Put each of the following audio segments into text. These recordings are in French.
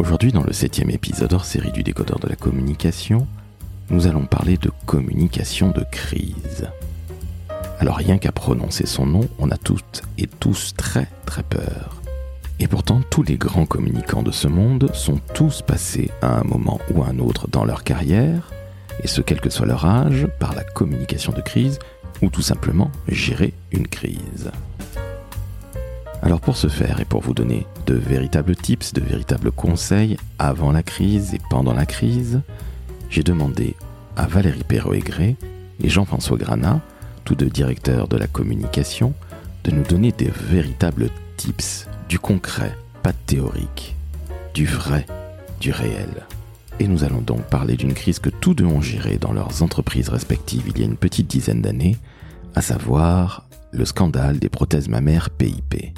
Aujourd'hui, dans le septième épisode hors série du décodeur de la communication, nous allons parler de communication de crise. Alors rien qu'à prononcer son nom, on a toutes et tous très très peur. Et pourtant, tous les grands communicants de ce monde sont tous passés à un moment ou à un autre dans leur carrière, et ce quel que soit leur âge, par la communication de crise, ou tout simplement gérer une crise. Alors pour ce faire et pour vous donner de véritables tips, de véritables conseils avant la crise et pendant la crise, j'ai demandé à Valérie Perrault-Aigré et Jean-François Granat, tous deux directeurs de la communication, de nous donner des véritables tips, du concret, pas de théorique, du vrai, du réel. Et nous allons donc parler d'une crise que tous deux ont gérée dans leurs entreprises respectives il y a une petite dizaine d'années, à savoir le scandale des prothèses mammaires PIP.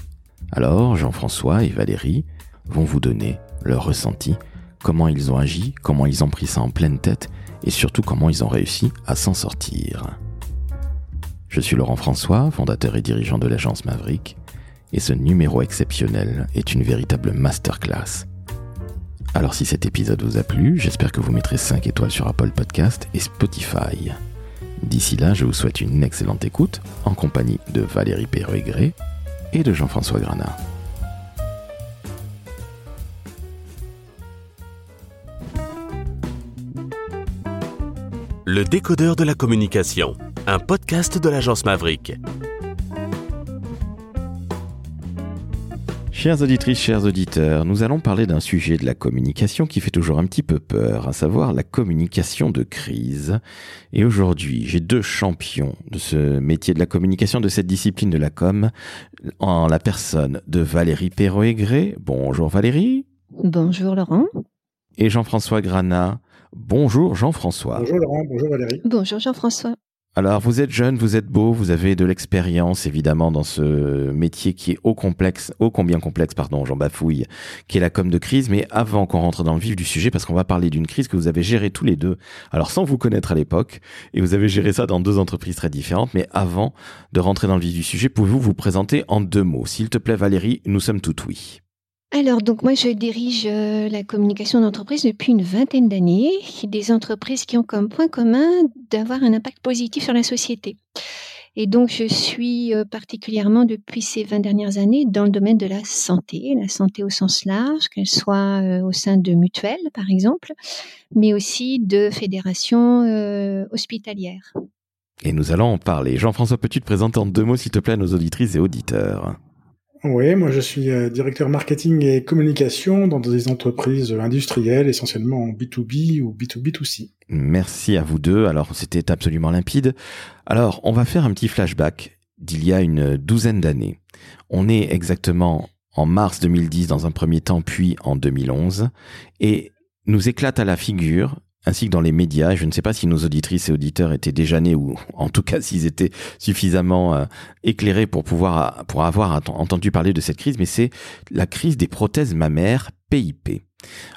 Alors Jean-François et Valérie vont vous donner leur ressenti, comment ils ont agi, comment ils ont pris ça en pleine tête et surtout comment ils ont réussi à s'en sortir. Je suis Laurent François, fondateur et dirigeant de l'agence Maverick, et ce numéro exceptionnel est une véritable masterclass. Alors si cet épisode vous a plu, j'espère que vous mettrez 5 étoiles sur Apple Podcast et Spotify. D'ici là, je vous souhaite une excellente écoute en compagnie de Valérie Perregré et de Jean-François Granat. Le décodeur de la communication, un podcast de l'agence Maverick. Chères auditrices, chers auditeurs, nous allons parler d'un sujet de la communication qui fait toujours un petit peu peur, à savoir la communication de crise. Et aujourd'hui, j'ai deux champions de ce métier de la communication, de cette discipline de la com, en la personne de Valérie Perrault-Aigré. Bonjour Valérie. Bonjour Laurent. Et Jean-François Granat. Bonjour Jean-François. Bonjour Laurent, bonjour Valérie. Bonjour Jean-François. Alors, vous êtes jeune, vous êtes beau, vous avez de l'expérience évidemment dans ce métier qui est ô complexe, ô combien complexe, pardon, j'en bafouille, qui est la com de crise. Mais avant qu'on rentre dans le vif du sujet, parce qu'on va parler d'une crise que vous avez gérée tous les deux, alors sans vous connaître à l'époque, et vous avez géré ça dans deux entreprises très différentes. Mais avant de rentrer dans le vif du sujet, pouvez-vous vous présenter en deux mots, s'il te plaît, Valérie Nous sommes tout oui. Alors, donc moi, je dirige euh, la communication d'entreprise depuis une vingtaine d'années, des entreprises qui ont comme point commun d'avoir un impact positif sur la société. Et donc, je suis euh, particulièrement depuis ces 20 dernières années dans le domaine de la santé, la santé au sens large, qu'elle soit euh, au sein de mutuelles, par exemple, mais aussi de fédérations hospitalières. Et nous allons en parler. Jean-François, peux-tu te présenter en deux mots, s'il te plaît, à nos auditrices et auditeurs? Oui, moi je suis euh, directeur marketing et communication dans des entreprises industrielles, essentiellement en B2B ou B2B2C. Merci à vous deux. Alors c'était absolument limpide. Alors on va faire un petit flashback d'il y a une douzaine d'années. On est exactement en mars 2010 dans un premier temps, puis en 2011. Et nous éclate à la figure ainsi que dans les médias. Je ne sais pas si nos auditrices et auditeurs étaient déjà nés ou en tout cas s'ils étaient suffisamment euh, éclairés pour pouvoir pour avoir entendu parler de cette crise, mais c'est la crise des prothèses mammaires PIP.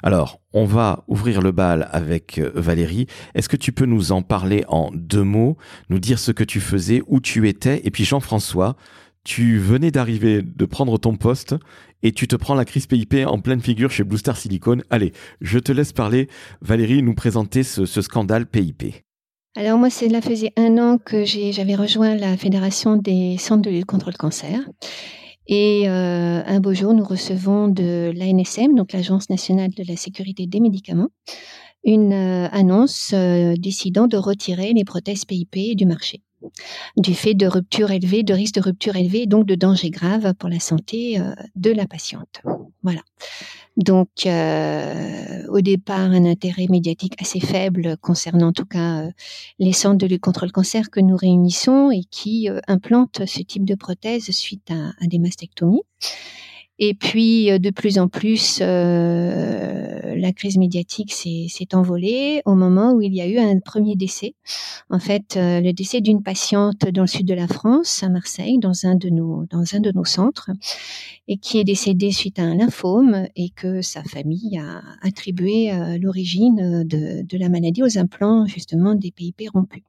Alors, on va ouvrir le bal avec euh, Valérie. Est-ce que tu peux nous en parler en deux mots, nous dire ce que tu faisais, où tu étais, et puis Jean-François, tu venais d'arriver de prendre ton poste et tu te prends la crise PIP en pleine figure chez Blue Star Silicon. Allez, je te laisse parler, Valérie, nous présenter ce, scandale PIP. Alors moi, cela faisait un an que j'avais rejoint la Fédération des centres de lutte contre le cancer. Et euh, un beau jour, nous recevons de l'ANSM, donc l'Agence nationale de la sécurité des médicaments, une euh, annonce euh, décidant de retirer les prothèses PIP du marché du fait de rupture élevée, de risque de rupture élevée, donc de danger grave pour la santé euh, de la patiente. Voilà. Donc, euh, au départ, un intérêt médiatique assez faible concernant en tout cas euh, les centres de lutte contre le cancer que nous réunissons et qui implantent ce type de prothèse suite à des mastectomies. Et puis, euh, de plus en plus, euh, la crise médiatique s'est envolée au moment où il y a eu un premier décès. En fait, euh, le décès d'une patiente dans le sud de la France, à Marseille, dans un de nos, dans un de nos centres, et qui est décédée suite à un lymphome et que sa famille a attribué l'origine de, de la maladie aux implants, justement, des PIP rompus.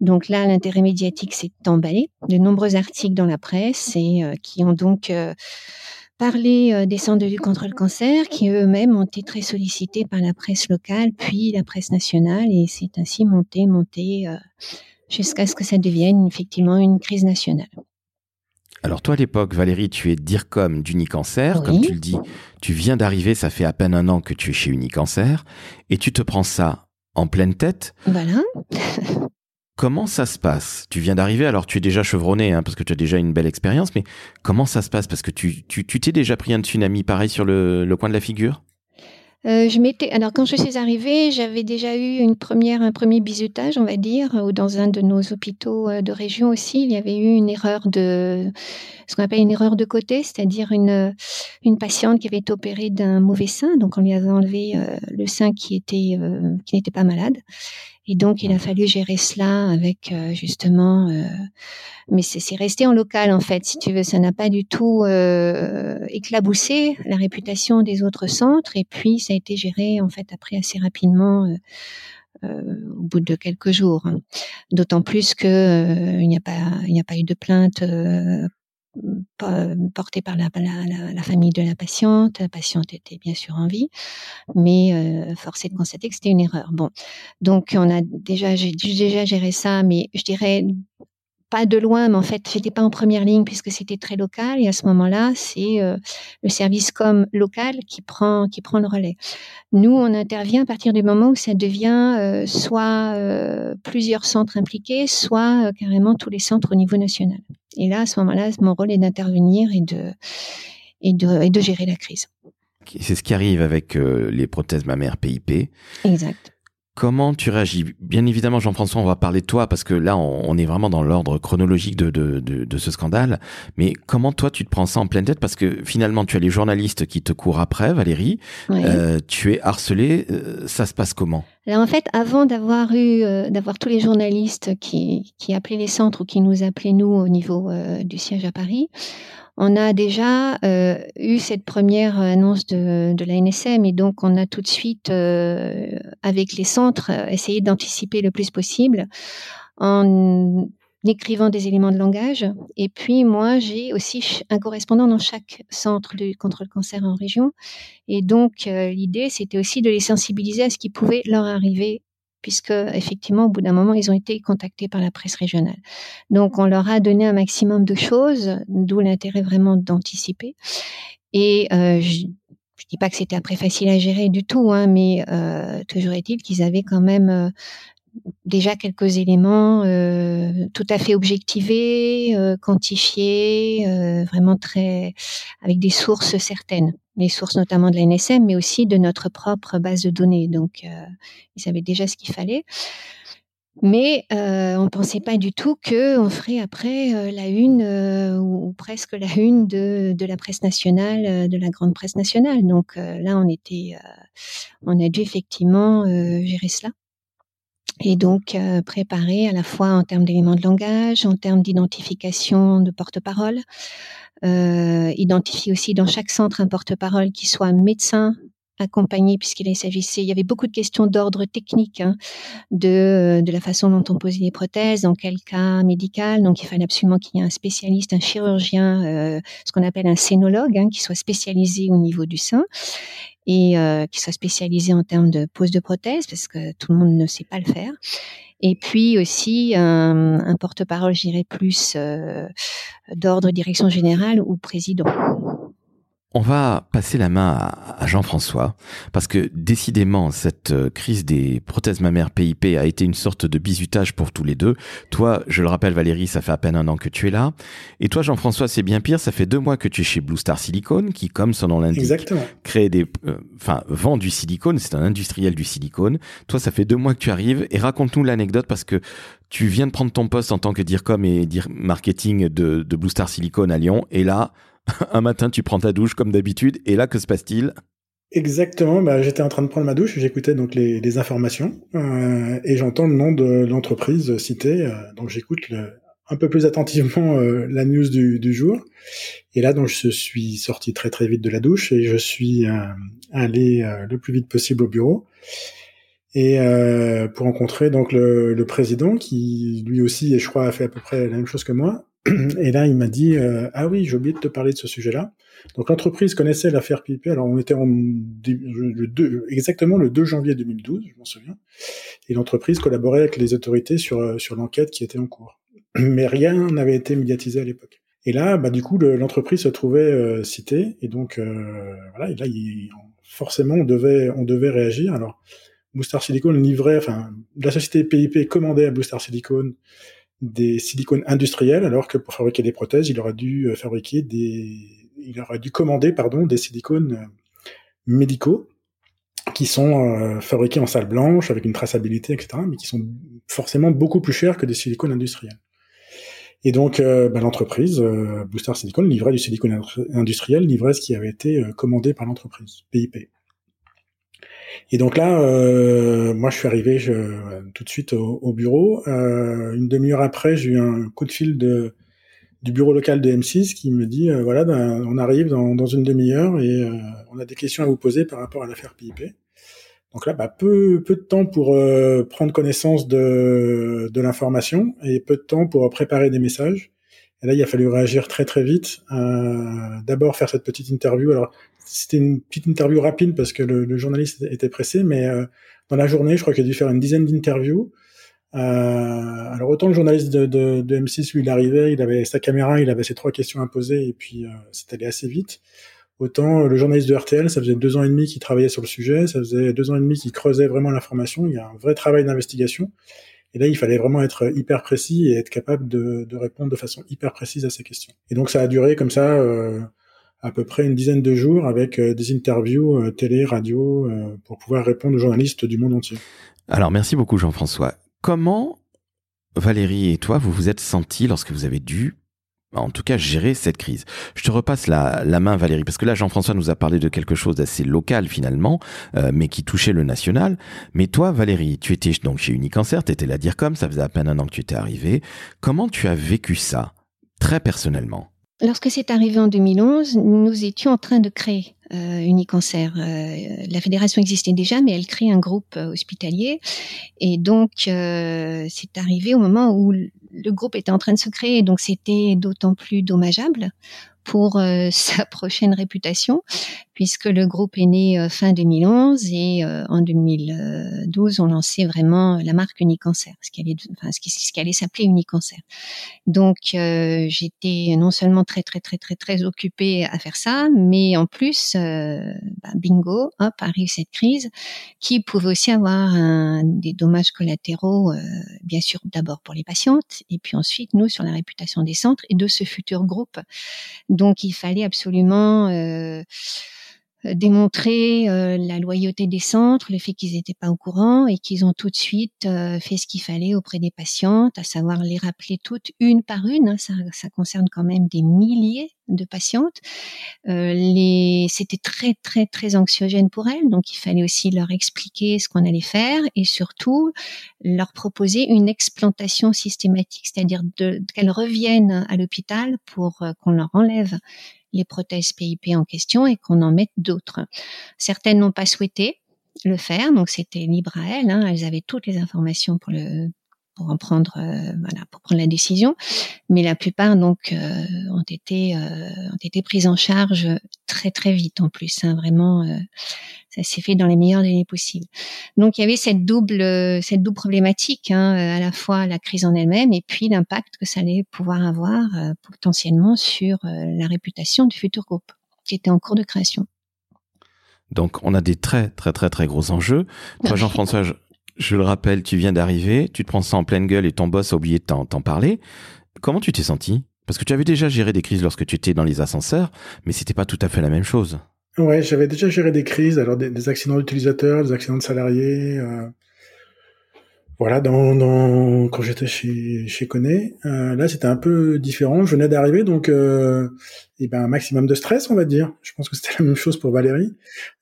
Donc là, l'intérêt médiatique s'est emballé. De nombreux articles dans la presse et qui ont donc parler des centres de lutte contre le cancer qui eux-mêmes ont été très sollicités par la presse locale, puis la presse nationale, et c'est ainsi monté, monté jusqu'à ce que ça devienne effectivement une crise nationale. Alors toi à l'époque, Valérie, tu es DIRCOM d'Unicancer, comme tu le dis, tu viens d'arriver, ça fait à peine un an que tu es chez Unicancer, et tu te prends ça en pleine tête. Voilà. comment ça se passe? Tu viens d'arriver, alors tu es déjà chevronné, hein, parce que tu as déjà une belle expérience, mais comment ça se passe? Parce que tu t'es déjà pris un tsunami pareil sur le coin de la figure? Euh, je m'étais, alors quand je suis arrivée, j'avais déjà eu une première, un premier bizutage, on va dire, ou dans un de nos hôpitaux euh, de région aussi, il y avait eu une erreur de, ce qu'on appelle une erreur de côté, c'est-à-dire une, patiente qui avait été opérée d'un mauvais sein, donc on lui avait enlevé euh, le sein qui était, qui n'était pas malade, et donc, il a fallu gérer cela avec euh, justement, euh, mais c'est resté en local en fait, si tu veux. Ça n'a pas du tout euh, éclaboussé la réputation des autres centres. Et puis, ça a été géré en fait après assez rapidement. au bout de quelques jours, d'autant plus que il n'y a pas, il n'y a pas eu de plainte portée par la, famille de la patiente. La patiente était bien sûr en vie, mais euh, de constater que c'était une erreur. Bon, donc on a déjà, j'ai déjà géré ça, mais je dirais pas de loin, mais en fait, j'étais pas en première ligne puisque c'était très local. Et à ce moment-là, c'est euh, le service com local qui prend qui prend le relais. Nous, on intervient à partir du moment où ça devient euh, soit plusieurs centres impliqués, soit carrément tous les centres au niveau national. Et là, à ce moment-là, mon rôle est d'intervenir et de, et, de, et de gérer la crise. C'est ce qui arrive avec euh, les prothèses mammaires PIP. Exact. Comment tu réagis? Bien évidemment, Jean-François, on va parler de toi parce que là, on, est vraiment dans l'ordre chronologique de, de, de, ce scandale. Mais comment toi, tu te prends ça en pleine tête? Parce que finalement, tu as les journalistes qui te courent après, Valérie. Euh, tu es harcelé. Euh, ça se passe comment? Alors en fait, avant d'avoir eu, euh, d'avoir tous les journalistes qui, qui appelaient les centres ou qui nous appelaient nous au niveau du siège à Paris, on a déjà euh, eu cette première annonce de, de, la NSM et donc on a tout de suite, euh, avec les centres, essayé d'anticiper le plus possible en écrivant des éléments de langage. Et puis moi, j'ai aussi un correspondant dans chaque centre de contre le cancer en région. Et donc euh, l'idée, c'était aussi de les sensibiliser à ce qui pouvait leur arriver puisque effectivement, au bout d'un moment, ils ont été contactés par la presse régionale. Donc, on leur a donné un maximum de choses, d'où l'intérêt vraiment d'anticiper. Et euh, je je dis pas que c'était après facile à gérer du tout, hein, mais euh, toujours est-il qu'ils avaient quand même euh, déjà quelques éléments tout à fait objectivés, quantifiés, vraiment très avec des sources certaines, les sources notamment de la NSM, mais aussi de notre propre base de données. Donc, ils savaient déjà ce qu'il fallait. Mais euh, on pensait pas du tout que on ferait après la une ou, presque la une de, de la presse nationale, de la grande presse nationale. Donc là, on était, on a dû effectivement gérer cela et donc euh, préparer à la fois en termes d'éléments de langage, en termes d'identification de porte-parole, euh, identifier aussi dans chaque centre un porte-parole qui soit médecin accompagné puisqu'il s'agissait, il y avait beaucoup de questions d'ordre technique hein, de, de la façon dont on posait les prothèses, dans quel cas médical. Donc il fallait absolument qu'il y ait un spécialiste, un chirurgien, euh, ce qu'on appelle un scénologue, hein, qui soit spécialisé au niveau du sein et euh, qui soit spécialisé en termes de pose de prothèse, parce que tout le monde ne sait pas le faire. Et puis aussi un, un porte-parole, je dirais plus euh, d'ordre direction générale ou président. On va passer la main à, Jean-François, parce que décidément, cette euh, crise des prothèses mammaires PIP a été une sorte de bizutage pour tous les deux. Toi, je le rappelle Valérie, ça fait à peine un an que tu es là. Et toi, Jean-François, c'est bien pire, ça fait deux mois que tu es chez Blue Star Silicone, qui, comme son nom l'indique, crée des, euh, enfin, vend du silicone, c'est un industriel du silicone. Toi, ça fait deux mois que tu arrives, et raconte-nous l'anecdote, parce que tu viens de prendre ton poste en tant que DIRCOM et dire marketing de, de Blue Star Silicone à Lyon, et là, un matin, tu prends ta douche comme d'habitude, et là, que se passe-t-il? Exactement, bah, j'étais en train de prendre ma douche, j'écoutais donc les, informations, euh, et j'entends le nom de l'entreprise cité, euh, donc j'écoute un peu plus attentivement euh, la news du, jour. Et là, donc, je suis sorti très très vite de la douche et je suis allé le plus vite possible au bureau. Et pour rencontrer donc le, le, président qui lui aussi, je crois, a fait à peu près la même chose que moi, Et là, il m'a dit ah oui, j'ai oublié de te parler de ce sujet-là. Donc l'entreprise connaissait l'affaire PIP. Alors on était en le 2, exactement le 2 janvier 2012, je m'en souviens. Et l'entreprise collaborait avec les autorités sur sur l'enquête qui était en cours. Mais rien n'avait été médiatisé à l'époque. Et là, bah, du coup, l'entreprise se trouvait euh, citée, et donc euh, voilà, et là, il, forcément, on devait, on devait réagir. Alors, Boostar Silicon livrait, enfin, la société PIP commandait à Boostar Silicon des silicones industriels, alors que pour fabriquer des prothèses, il aurait dû euh, fabriquer des, il aurait dû commander, pardon, des silicones médicaux qui sont fabriqués en salle blanche avec une traçabilité, etc., mais qui sont forcément beaucoup plus chers que des silicones industriels. Et donc, euh, bah, l'entreprise, euh, Booster Silicon, livrait du silicone industriel, livrait ce qui avait été euh, commandé par l'entreprise, PIP. Et donc là, moi, je suis arrivé tout de suite au, bureau. une demi-heure après, j'ai eu un coup de fil de, du bureau local de M6 qui me dit, voilà, ben, on arrive dans, dans une demi-heure et on a des questions à vous poser par rapport à l'affaire PIP. Donc là, bah, peu, peu de temps pour euh, prendre connaissance de, de l'information et peu de temps pour préparer des messages. Et là, il a fallu réagir très très vite. Euh, D'abord faire cette petite interview. Alors, c'était une petite interview rapide parce que le, journaliste était pressé, mais euh, dans la journée, je crois qu'il a dû faire une dizaine d'interviews. Euh, alors autant le journaliste de, de, de, M6, lui, il arrivait, il avait sa caméra, il avait ses trois questions à poser et puis c'est allé assez vite. Autant le journaliste de RTL, ça faisait deux ans et demi qu'il travaillait sur le sujet, ça faisait deux ans et demi qu'il creusait vraiment l'information. Il y a un vrai travail d'investigation. Et là, il fallait vraiment être hyper précis et être capable de, répondre de façon hyper précise à ces questions. Et donc, ça a duré comme ça euh, à peu près une dizaine de jours avec euh, des interviews euh, télé, radio, pour pouvoir répondre aux journalistes du monde entier. Alors, merci beaucoup Jean-François. Comment Valérie et toi, vous vous êtes sentis lorsque vous avez dû en tout cas gérer cette crise. Je te repasse la, la main Valérie, parce que là Jean-François nous a parlé de quelque chose d'assez local finalement, euh, mais qui touchait le national. Mais toi Valérie, tu étais donc chez Unicancer, tu étais la comme ça faisait à peine un an que tu étais arrivé. Comment tu as vécu ça, très personnellement? Lorsque c'est arrivé en 2011, nous étions en train de créer euh, Unicancer. Euh, la fédération existait déjà, mais elle crée un groupe euh, hospitalier. Et donc, c'est arrivé au moment où le groupe était en train de se créer. Donc, c'était d'autant plus dommageable pour euh, sa prochaine réputation, puisque le groupe est né euh, fin 2011 et euh, en 2012 on lançait vraiment la marque Unicancer, ce qui allait, enfin, ce qui, allait s'appeler Unicancer. Donc j'étais non seulement très très très très très occupée à faire ça, mais en plus, bah, bingo, hop arrive cette crise qui pouvait aussi avoir un, des dommages collatéraux, bien sûr d'abord pour les patientes et puis ensuite nous sur la réputation des centres et de ce futur groupe donc il fallait absolument euh, démontrer euh, la loyauté des centres, le fait qu'ils n'étaient pas au courant et qu'ils ont tout de suite euh, fait ce qu'il fallait auprès des patientes, à savoir les rappeler toutes une par une. Hein, ça, ça, concerne quand même des milliers de patientes. Euh, les... C'était très très très anxiogène pour elles, donc il fallait aussi leur expliquer ce qu'on allait faire et surtout leur proposer une explantation systématique, c'est-à-dire qu'elles reviennent à l'hôpital pour qu'on leur enlève les prothèses PIP en question et qu'on en mette d'autres. Certaines n'ont pas souhaité le faire, donc c'était libre à elles. Hein. elles avaient toutes les informations pour le pour en prendre euh, voilà pour prendre la décision mais la plupart donc euh, ont été euh, ont été prises en charge très très vite en plus hein, vraiment ça s'est fait dans les meilleurs délais possibles. Donc il y avait cette double cette double problématique, hein, à la fois la crise en elle-même et puis l'impact que ça allait pouvoir avoir potentiellement sur la réputation du futur groupe qui était en cours de création. Donc on a des très très très très gros enjeux. Toi Jean-François, je, le rappelle, tu viens d'arriver, tu te prends ça en pleine gueule et ton boss a oublié de t'en parler. Comment tu t'es senti? Parce que tu avais déjà géré des crises lorsque tu étais dans les ascenseurs, mais c'était pas tout à fait la même chose. Ouais, j'avais déjà géré des crises, alors des, des accidents d'utilisateurs, des accidents de salariés. Euh, voilà, dans, dans quand j'étais chez chez Coné, euh, là c'était un peu différent. Je venais d'arriver, donc euh, et ben un maximum de stress, on va dire. Je pense que c'était la même chose pour Valérie.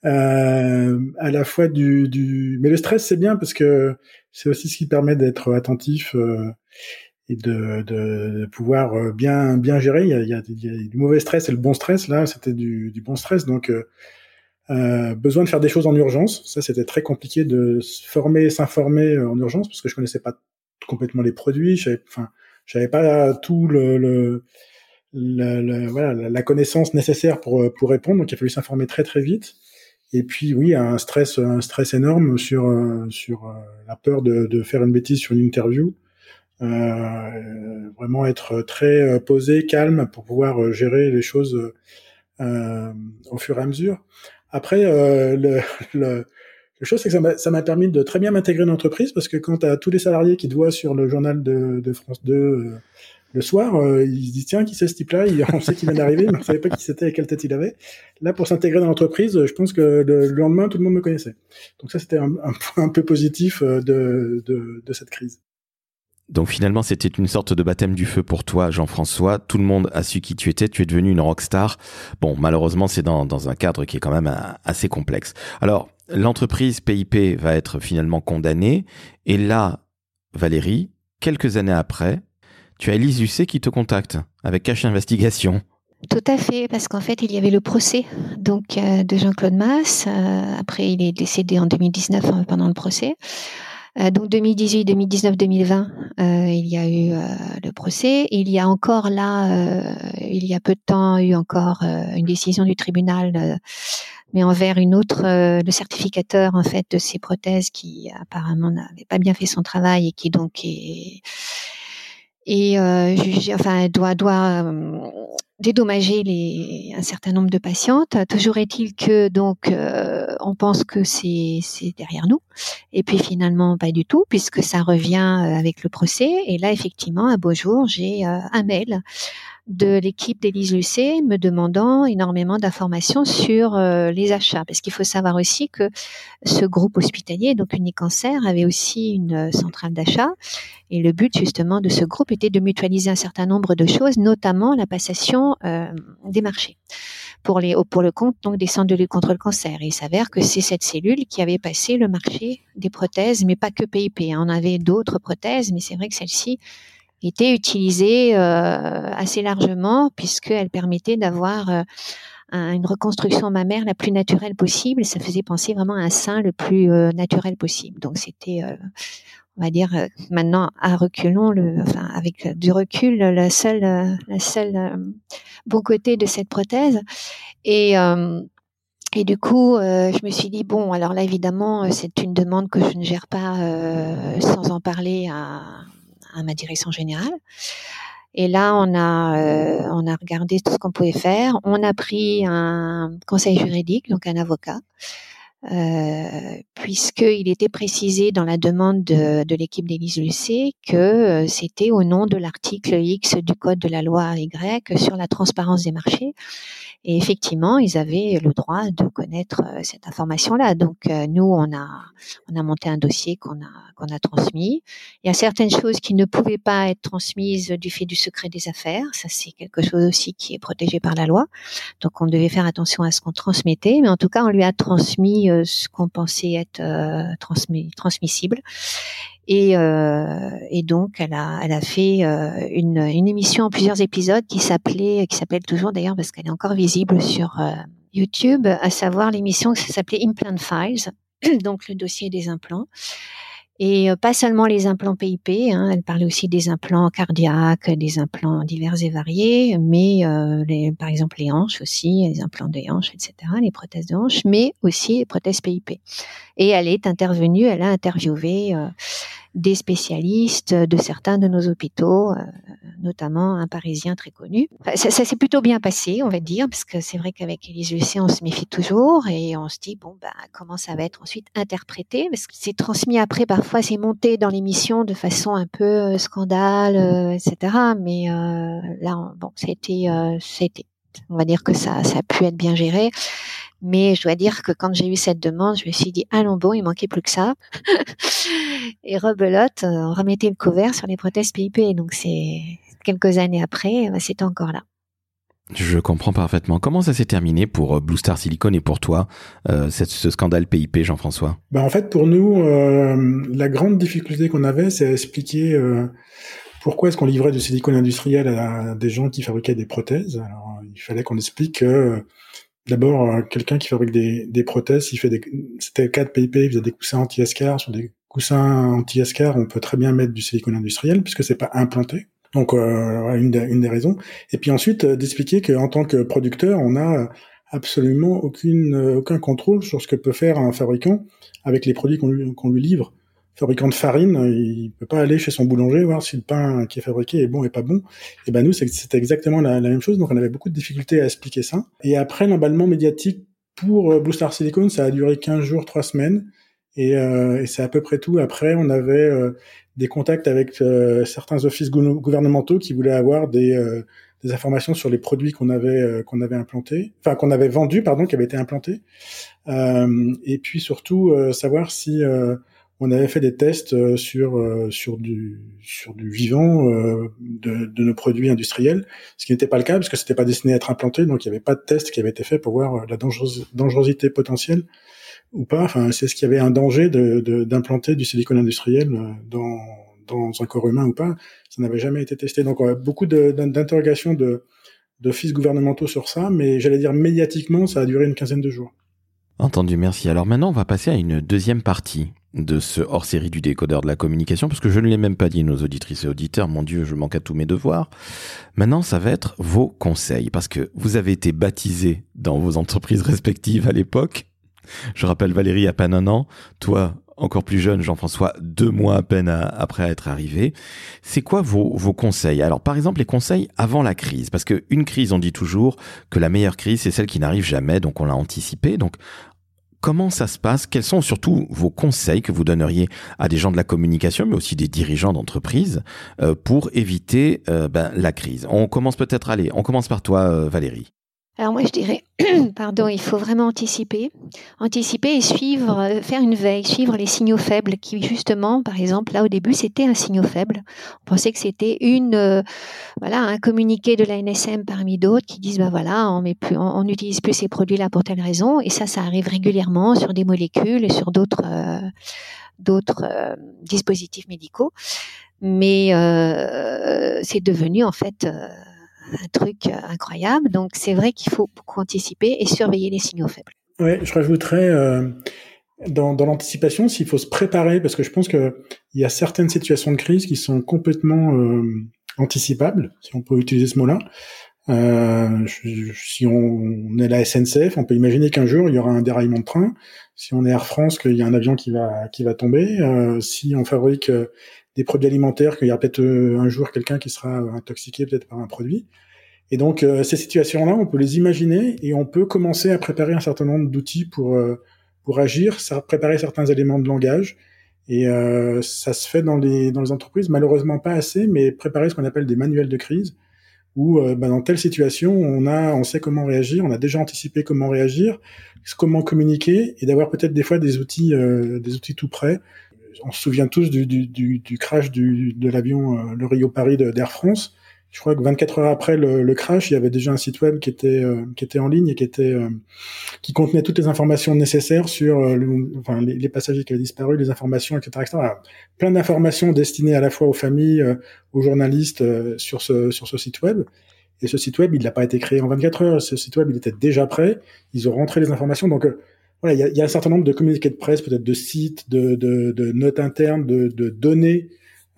Euh, à la fois du, du, mais le stress c'est bien parce que c'est aussi ce qui permet d'être attentif. Euh, et de, de, pouvoir euh, bien bien gérer. Il y a, il y a, y a du mauvais stress et le bon stress. Là, c'était du, du, bon stress. Donc, euh, euh, besoin de faire des choses en urgence. Ça, c'était très compliqué de se former, s'informer en urgence parce que je connaissais pas complètement les produits. Enfin, j'avais pas tout le, le, voilà, la connaissance nécessaire pour pour répondre, donc il a fallu s'informer très très vite. Et puis oui, un stress, un stress énorme sur sur la peur de, de faire une bêtise sur une interview. Euh, vraiment être très posé, calme pour pouvoir gérer les choses euh, au fur et à mesure. Après, euh, le, le, la chose, c'est que ça m'a permis de très bien m'intégrer dans l'entreprise parce que quand tu as tous les salariés qui te voient sur le journal de, de France 2 euh, le soir, euh, ils se disent tiens, qui c'est ce type-là? On sait qu'il vient d'arriver, mais on savait pas qui c'était et quelle tête il avait. Là, pour s'intégrer dans l'entreprise, je pense que le, lendemain, tout le monde me connaissait. Donc ça, c'était un, un, point un peu positif de, de, de cette crise. Donc finalement, c'était une sorte de baptême du feu pour toi, Jean-François. Tout le monde a su qui tu étais. Tu es devenu une rockstar. Bon, malheureusement, c'est dans, un cadre qui est quand même euh, assez complexe. Alors, l'entreprise PIP va être finalement condamnée. Et là, Valérie, quelques années après, tu as Elise Lucet qui te contacte avec Cache Investigation. Tout à fait, parce qu'en fait, il y avait le procès euh, de Jean-Claude Masse. Euh, après, il est décédé en 2019 hein, pendant le procès. Euh, donc 2018, 2019, 2020, euh, il y a eu euh, le procès. Il y a encore là, euh, il y a peu de temps, eu encore une décision du tribunal, mais envers une autre, le certificateur en fait de ces prothèses qui apparemment n'avait pas bien fait son travail et qui donc est et euh, enfin doit doit dédommager les, un certain nombre de patientes. Toujours est-il que donc euh, on pense que c'est derrière nous, et puis finalement pas du tout puisque ça revient euh, avec le procès. Et là effectivement un beau jour j'ai euh, un mail de l'équipe d'Élise Lucet me demandant énormément d'informations sur les achats. Parce qu'il faut savoir aussi que ce groupe hospitalier, donc Unicancer, avait aussi une centrale d'achat. Et le but justement de ce groupe était de mutualiser un certain nombre de choses, notamment la passation euh, des marchés pour, les, pour le compte donc, des centres de lutte contre le cancer. Il s'avère que c'est cette cellule qui avait passé le marché des prothèses, mais pas que PIP. Hein. On avait d'autres prothèses, mais c'est vrai que celle-ci était utilisée euh, assez largement puisqu'elle permettait d'avoir euh, une reconstruction mammaire la plus naturelle possible. Ça faisait penser vraiment à un sein le plus euh, naturel possible. Donc c'était, on va dire, maintenant à reculons, le, enfin avec du recul, la seule, la seule bon côté de cette prothèse. Et et du coup, je me suis dit bon, alors là évidemment, c'est une demande que je ne gère pas sans en parler à, à ma direction générale. Et là, on a, euh, on a regardé tout ce qu'on pouvait faire. On a pris un conseil juridique, donc un avocat, euh, puisqu'il était précisé dans la demande de, l'équipe d'Élise Lucet que euh, c'était au nom de l'article X du code de la loi Y sur la transparence des marchés et effectivement, ils avaient le droit de connaître euh, cette information-là. Donc nous, on a on a monté un dossier qu'on a qu'on a transmis. Il y a certaines choses qui ne pouvaient pas être transmises du fait du secret des affaires. Ça, c'est quelque chose aussi qui est protégé par la loi. Donc on devait faire attention à ce qu'on transmettait, mais en tout cas, on lui a transmis euh, ce qu'on pensait être transmis, transmissible. Et, euh, et, donc, elle a, fait euh, une, émission en plusieurs épisodes qui s'appelait, qui s'appelle toujours d'ailleurs parce qu'elle est encore visible sur euh, YouTube, à savoir l'émission qui s'appelait Implant Files, donc le dossier des implants. Et euh, pas seulement les implants PIP, hein, elle parlait aussi des implants cardiaques, des implants divers et variés, mais euh, par exemple les hanches aussi, les implants des hanches, etc., les prothèses de hanches, mais aussi les prothèses PIP. Et elle est intervenue, elle a interviewé euh, des spécialistes de certains de nos hôpitaux, euh, notamment un Parisien très connu. Ça, ça s'est plutôt bien passé, on va dire, parce que c'est vrai qu'avec Élise Lucet, on se méfie toujours et on se dit bon bah comment ça va être ensuite interprété, parce que c'est transmis après parfois c'est monté dans l'émission de façon un peu euh, scandale, euh, etc. Mais là bon c'était c'était on va dire que ça ça a pu être bien géré. Mais je dois dire que quand j'ai eu cette demande, je me suis dit, allons bon, il manquait plus que ça. et rebelote, euh, on remettait le couvert sur les prothèses PIP. Donc c'est quelques années après, bah, c'était encore là. Je comprends parfaitement. Comment ça s'est terminé pour euh, Blue Star Silicon et pour toi, euh, ce scandale PIP, Jean-François? Bah En fait, pour nous, la grande difficulté qu'on avait, c'est à expliquer pourquoi est-ce qu'on livrait du silicone industriel à des gens qui fabriquaient des prothèses. Alors, il fallait qu'on explique que D'abord, euh, quelqu'un qui fabrique des, des prothèses, il fait des, c'était le cas de PIP, il faisait des coussins anti-escar. Sur des coussins anti-escar, on peut très bien mettre du silicone industriel puisque c'est pas implanté. Donc euh, une, des, raisons. Et puis ensuite d'expliquer qu'en tant que producteur, on a absolument aucune, aucun contrôle sur ce que peut faire un fabricant avec les produits qu'on lui livre fabricant de farine, il peut pas aller chez son boulanger voir si le pain qui est fabriqué est bon et pas bon. Et ben nous, c'était exactement la, même chose. Donc on avait beaucoup de difficultés à expliquer ça. Et après l'emballement médiatique pour euh, Blue Star Silicon, ça a duré 15 jours, 3 semaines. Et, euh, et c'est à peu près tout. Après, on avait euh, des contacts avec euh, certains offices gouvernementaux qui voulaient avoir des, des informations sur les produits qu'on avait qu'on avait implantés, enfin qu'on avait vendus, pardon, qui avaient été implantés. et puis surtout savoir si on avait fait des tests euh, sur euh, sur du vivant euh, de, nos produits industriels, ce qui n'était pas le cas parce que c'était pas destiné à être implanté, donc il n'y avait pas de test qui avait été fait pour voir la dangerosité potentielle ou pas. Enfin, c'est ce qu'il y avait un danger d'implanter du silicone industriel dans un corps humain ou pas. Ça n'avait jamais été testé. Donc beaucoup d'interrogations d'offices gouvernementaux sur ça, mais j'allais dire médiatiquement, ça a duré une quinzaine de jours. Entendu, merci. Alors maintenant, on va passer à une deuxième partie de ce hors-série du décodeur de la communication, parce que je ne l'ai même pas dit, nos auditrices et auditeurs, mon Dieu, je manque à tous mes devoirs. Maintenant, ça va être vos conseils, parce que vous avez été baptisés dans vos entreprises respectives à l'époque. Je rappelle Valérie à peine un an, toi encore plus jeune, Jean-François, deux mois à peine après être arrivé. C'est quoi vos, vos conseils? Alors, par exemple, les conseils avant la crise, parce qu'une crise, on dit toujours que la meilleure crise, c'est celle qui n'arrive jamais, donc on l'a anticipé. Donc, comment ça se passe? Quels sont surtout vos conseils que vous donneriez à des gens de la communication, mais aussi des dirigeants d'entreprise, euh, pour éviter euh, ben, la crise? On commence peut-être, allez, on commence par toi, euh, Valérie. Alors moi je dirais, pardon, il faut vraiment anticiper, anticiper et suivre, euh, faire une veille, suivre les signaux faibles qui justement, par exemple, là au début c'était un signal faible. On pensait que c'était une, euh, voilà, un communiqué de la NSM parmi d'autres qui disent, bah voilà, on met plus, on n'utilise plus ces produits-là pour telle raison. Et ça, ça arrive régulièrement sur des molécules et sur d'autres, euh, d'autres dispositifs médicaux. Mais c'est devenu en fait un truc euh, incroyable. Donc c'est vrai qu'il faut beaucoup anticiper et surveiller les signaux faibles. Oui, je rajouterais euh, dans, dans l'anticipation s'il faut se préparer, parce que je pense qu'il y a certaines situations de crise qui sont complètement euh, anticipables, si on peut utiliser ce mot-là. Si on, est la SNCF, on peut imaginer qu'un jour il y aura un déraillement de train. Si on est Air France, qu'il y a un avion qui va qui va tomber. Si on fabrique des produits alimentaires, qu'il y a peut-être euh, un jour quelqu'un qui sera intoxiqué peut-être par un produit. Et donc euh, ces situations-là, on peut les imaginer et on peut commencer à préparer un certain nombre d'outils pour euh, pour agir, préparer certains éléments de langage. Et ça se fait dans les dans les entreprises, malheureusement pas assez, mais préparer ce qu'on appelle des manuels de crise, où bah, dans telle situation, on a on sait comment réagir, on a déjà anticipé comment réagir, comment communiquer, et d'avoir peut-être des fois des outils des outils tout prêts on se souvient tous du, du, du, du crash de l'avion euh, le Rio Paris d'Air France. Je crois que 24 heures après le, le, crash, il y avait déjà un site web qui était euh, qui était en ligne et qui était euh, qui contenait toutes les informations nécessaires sur enfin, les, passagers qui avaient disparu, les informations, etc. etc. plein d'informations destinées à la fois aux familles, aux journalistes sur ce sur ce site web. Et ce site web, il n'a pas été créé en 24 heures. Ce site web, il était déjà prêt. Ils ont rentré les informations. Donc il y a, un certain nombre de communiqués de presse, peut-être de sites, de, notes internes, de, données,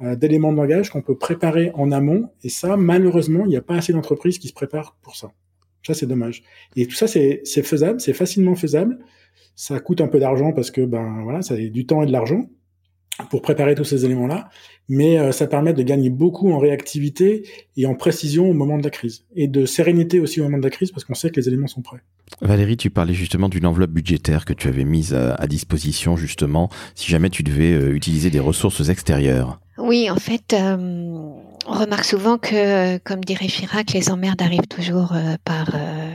euh, d'éléments de langage qu'on peut préparer en amont. Et ça, malheureusement, il n'y a pas assez d'entreprises qui se préparent pour ça. Ça, c'est dommage. Et tout ça, c'est faisable, c'est facilement faisable. Ça coûte un peu d'argent parce que, ben voilà, ça a du temps et de l'argent pour préparer tous ces éléments-là, mais euh, ça permet de gagner beaucoup en réactivité et en précision au moment de la crise, et de sérénité aussi au moment de la crise, parce qu'on sait que les éléments sont prêts. Valérie, tu parlais justement d'une enveloppe budgétaire que tu avais mise à, disposition, justement, si jamais tu devais euh, utiliser des ressources extérieures. Oui, en fait, euh, on remarque souvent que, comme dirait Chirac, les emmerdes arrivent toujours par,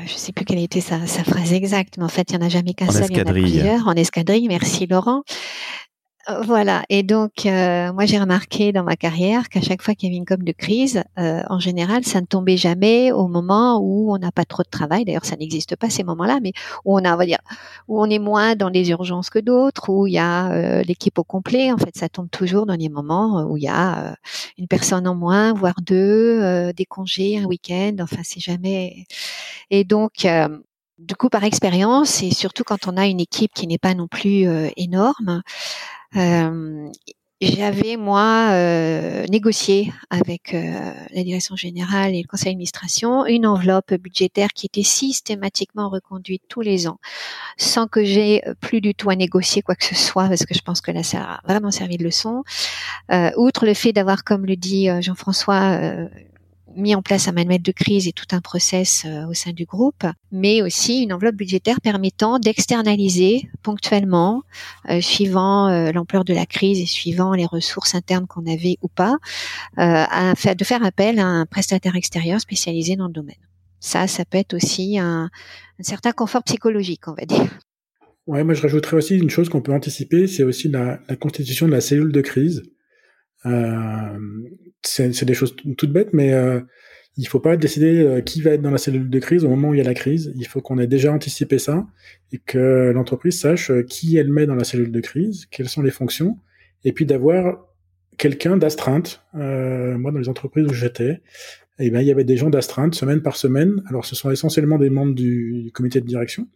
je ne sais plus quelle était sa, sa, phrase exacte, mais en fait, il n'y en a jamais qu'un seul, il y en a plusieurs, en escadrille, merci Laurent. Euh, voilà. Et donc, euh, moi, j'ai remarqué dans ma carrière qu'à chaque fois qu'il y avait une com de crise, euh, en général, ça ne tombait jamais au moment où on n'a pas trop de travail. D'ailleurs, ça n'existe pas ces moments-là, mais où on a, on va dire, où on est moins dans les urgences que d'autres, où il y a l'équipe au complet. En fait, ça tombe toujours dans les moments où il y a une personne en moins, voire deux, des congés, un week-end. Enfin, c'est jamais. Et donc, du coup, par expérience, et surtout quand on a une équipe qui n'est pas non plus énorme, euh, j'avais moi euh, négocié avec euh, la direction générale et le conseil d'administration une enveloppe budgétaire qui était systématiquement reconduite tous les ans, sans que j'ai plus du tout à négocier quoi que ce soit, parce que je pense que là ça a vraiment servi de leçon. Euh, outre le fait d'avoir, comme le dit Jean-François, mis en place un manuel de crise et tout un process euh, au sein du groupe, mais aussi une enveloppe budgétaire permettant d'externaliser ponctuellement, euh, suivant euh, l'ampleur de la crise et suivant les ressources internes qu'on avait ou pas, de faire appel à un prestataire extérieur spécialisé dans le domaine. Ça, ça peut être aussi un, certain confort psychologique, on va dire. Ouais, moi je rajouterais aussi une chose qu'on peut anticiper, c'est aussi la, constitution de la cellule de crise. Euh, c'est des choses toutes bêtes, mais euh, il faut pas décider euh, qui va être dans la cellule de crise au moment où il y a la crise. Il faut qu'on ait déjà anticipé ça et que l'entreprise sache euh, qui elle met dans la cellule de crise, quelles sont les fonctions, et puis d'avoir quelqu'un d'astreinte. Euh, moi, dans les entreprises où j'étais, eh ben, il y avait des gens d'astreinte semaine par semaine. Alors, ce sont essentiellement des membres du, comité de direction,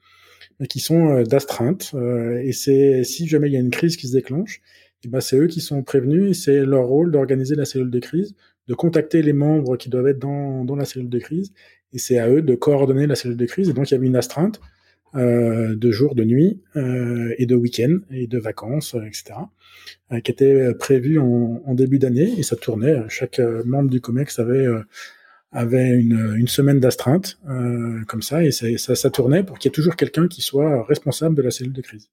qui sont d'astreinte. et c'est si jamais il y a une crise qui se déclenche, ben, c'est eux qui sont prévenus et c'est leur rôle d'organiser la cellule de crise, de contacter les membres qui doivent être dans, dans la cellule de crise et c'est à eux de coordonner la cellule de crise. Et donc il y avait une astreinte euh, de jour, de nuit euh, et de week-end et de vacances, euh, etc. Euh, qui était prévue en, en début d'année et ça tournait. Chaque euh, membre du COMEX avait euh, avait une, une semaine d'astreinte comme ça et ça, ça tournait pour qu'il y ait toujours quelqu'un qui soit responsable de la cellule de crise.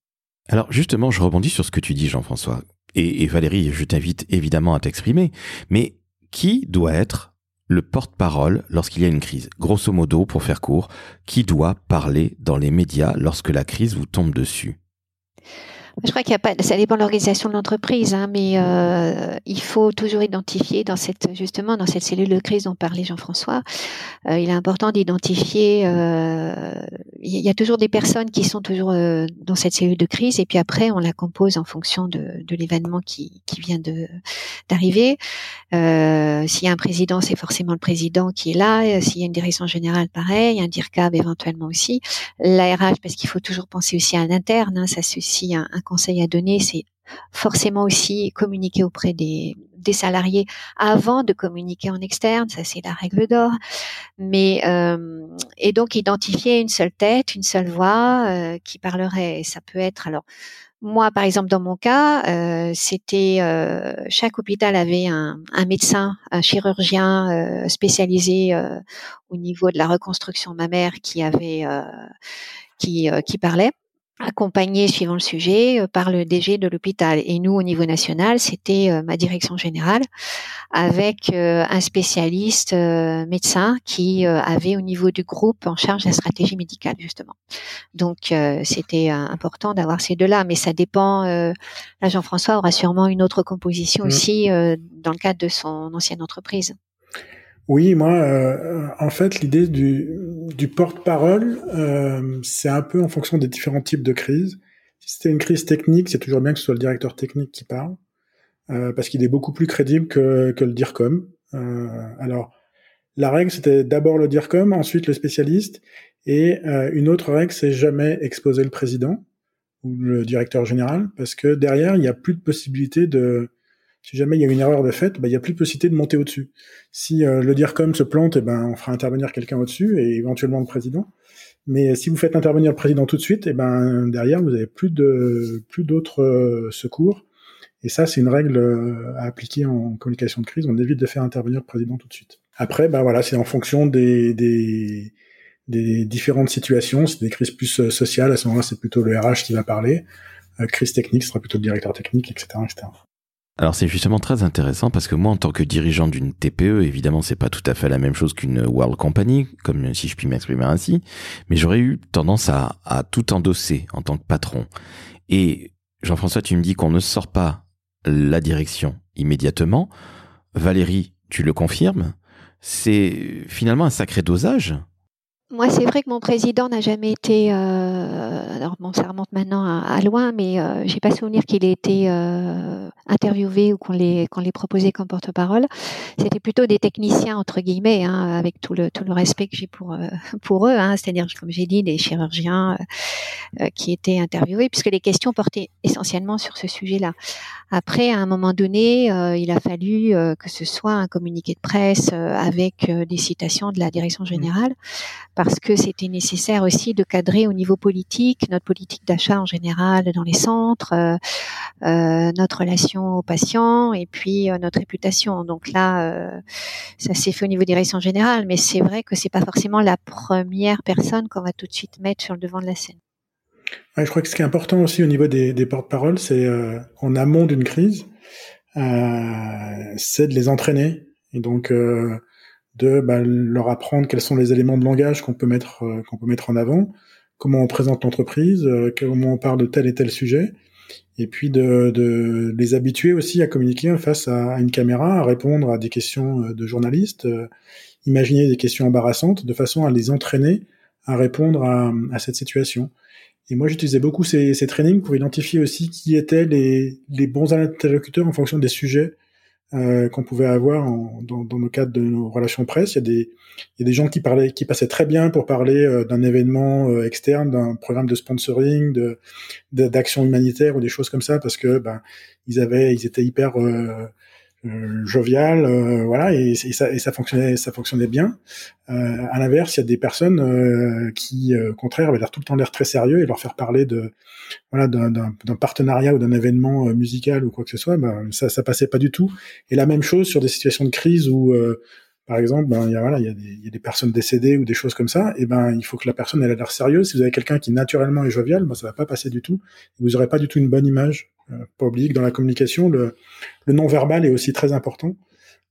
Alors justement, je rebondis sur ce que tu dis, Jean-François. Et, Valérie, je t'invite évidemment à t'exprimer, mais qui doit être le porte-parole lorsqu'il y a une crise? Grosso modo, pour faire court, qui doit parler dans les médias lorsque la crise vous tombe dessus? Je crois qu'il y a pas, ça dépend de l'organisation de l'entreprise, hein, mais euh, il faut toujours identifier dans cette justement dans cette cellule de crise dont parlait Jean-François. Euh, il est important d'identifier. Euh, il y a toujours des personnes qui sont toujours euh, dans cette cellule de crise, et puis après on la compose en fonction de, de l'événement qui, qui vient de d'arriver. Euh, s'il y a un président, c'est forcément le président qui est là. S'il y a une direction générale, pareil. Un DIRCAB éventuellement aussi. L'ARH, parce qu'il faut toujours penser aussi à l'interne. Hein, ça aussi un conseil à donner, c'est forcément aussi communiquer auprès des, salariés avant de communiquer en externe, ça c'est la règle d'or. Mais euh, et donc identifier une seule tête, une seule voix euh, qui parlerait. Ça peut être alors moi par exemple dans mon cas, euh, c'était chaque hôpital avait un, médecin, un chirurgien spécialisé au niveau de la reconstruction mammaire qui avait qui, qui parlait accompagné suivant le sujet euh, par le DG de l'hôpital. Et nous, au niveau national, c'était euh, ma direction générale avec euh, un spécialiste médecin qui avait au niveau du groupe en charge la stratégie médicale, justement. Donc, c'était important d'avoir ces deux-là, mais ça dépend. là, Jean-François aura sûrement une autre composition mmh. aussi dans le cadre de son ancienne entreprise. Oui, moi, euh, en fait, l'idée du, porte-parole, euh, c'est un peu en fonction des différents types de crises. Si c'était une crise technique, c'est toujours bien que ce soit le directeur technique qui parle, euh, parce qu'il est beaucoup plus crédible que, que le DIRCOM. Euh, alors, la règle, c'était d'abord le DIRCOM, ensuite le spécialiste, et euh, une autre règle, c'est jamais exposer le président ou le directeur général, parce que derrière, il n'y a plus de possibilité de si jamais il y a une erreur de fait, bah, il n'y a plus de possibilité de monter au-dessus. Si euh, le DIRCOM se plante, eh ben, on fera intervenir quelqu'un au-dessus et éventuellement le président. Mais si vous faites intervenir le président tout de suite, eh ben, derrière, vous avez plus de plus d'autres euh, secours. Et ça, c'est une règle euh, à appliquer en communication de crise. On évite de faire intervenir le président tout de suite. Après, ben voilà, c'est en fonction des, des, des différentes situations. C'est des crises plus sociales. À ce moment-là, c'est plutôt le RH qui va parler. crise technique, ce sera plutôt le directeur technique, etc., etc. Alors c'est justement très intéressant parce que moi en tant que dirigeant d'une TPE, évidemment c'est pas tout à fait la même chose qu'une World Company, comme si je puis m'exprimer ainsi, mais j'aurais eu tendance à, à tout endosser en tant que patron. Et Jean-François, tu me dis qu'on ne sort pas la direction immédiatement. Valérie, tu le confirmes C'est finalement un sacré dosage moi, c'est vrai que mon président n'a jamais été. Euh, alors, bon, ça remonte maintenant à, loin, mais euh, j'ai pas souvenir qu'il ait été euh, interviewé ou qu'on les qu'on les comme porte-parole. C'était plutôt des techniciens entre guillemets, hein, avec tout le tout le respect que j'ai pour euh, pour eux. Hein, C'est-à-dire, comme j'ai dit, des chirurgiens qui étaient interviewés, puisque les questions portaient essentiellement sur ce sujet-là. Après, à un moment donné, il a fallu que ce soit un communiqué de presse avec des citations de la direction générale parce que c'était nécessaire aussi de cadrer au niveau politique notre politique d'achat en général dans les centres, euh, euh notre relation aux patients et puis euh, notre réputation. Donc là, ça s'est fait au niveau des directions générales, mais c'est vrai que c'est pas forcément la première personne qu'on va tout de suite mettre sur le devant de la scène. Je crois que ce qui est important aussi au niveau des, des porte-paroles, c'est en amont d'une crise, c'est de les entraîner. Et donc, de bah, leur apprendre quels sont les éléments de langage qu'on peut mettre euh, qu'on peut mettre en avant, comment on présente l'entreprise, euh, comment on parle de tel et tel sujet, et puis de, de les habituer aussi à communiquer face à, une caméra, à répondre à des questions euh, de journalistes, imaginer des questions embarrassantes, de façon à les entraîner à répondre à, à cette situation. Et moi, j'utilisais beaucoup ces, ces trainings pour identifier aussi qui étaient les, les bons interlocuteurs en fonction des sujets euh, qu'on pouvait avoir dans, le cadre de nos relations presse. Il y a des, gens qui parlaient, qui passaient très bien pour parler euh, d'un événement euh, externe, d'un programme de sponsoring, de d'action humanitaire ou des choses comme ça, parce que ben ils étaient hyper jovial, euh, voilà, et, ça, et, ça, fonctionnait, ça fonctionnait bien. Euh, à l'inverse, il y a des personnes euh, qui, au contraire, avaient tout le temps l'air très sérieux et leur faire parler de, voilà, d'un partenariat ou d'un événement musical ou quoi que ce soit, ben, ça, ça passait pas du tout. Et la même chose sur des situations de crise où par exemple, ben, il y a, voilà, il y, a des, il y a des personnes décédées ou des choses comme ça, et ben, il faut que la personne elle ait l'air sérieuse. Si vous avez quelqu'un qui naturellement est jovial, ben, ça va pas passer du tout. Vous aurez pas du tout une bonne image euh, pas oublier que dans la communication, le, le non-verbal est aussi très important.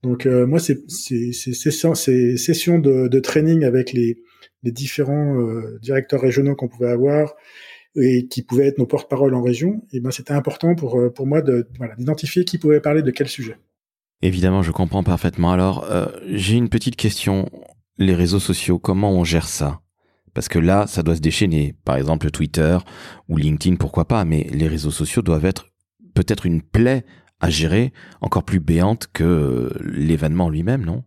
Donc euh, moi, c'est ces sessions de, de, training avec les, les différents euh, directeurs régionaux qu'on pouvait avoir et qui pouvaient être nos porte-parole en région, et ben c'était important pour pour moi d'identifier qui pouvait parler de quel sujet. Évidemment, je comprends parfaitement. Alors, j'ai une petite question. Les réseaux sociaux, comment on gère ça? Parce que là, ça doit se déchaîner. Par exemple, Twitter ou LinkedIn, pourquoi pas, mais les réseaux sociaux doivent être peut-être une plaie à gérer encore plus béante que l'événement lui-même, non?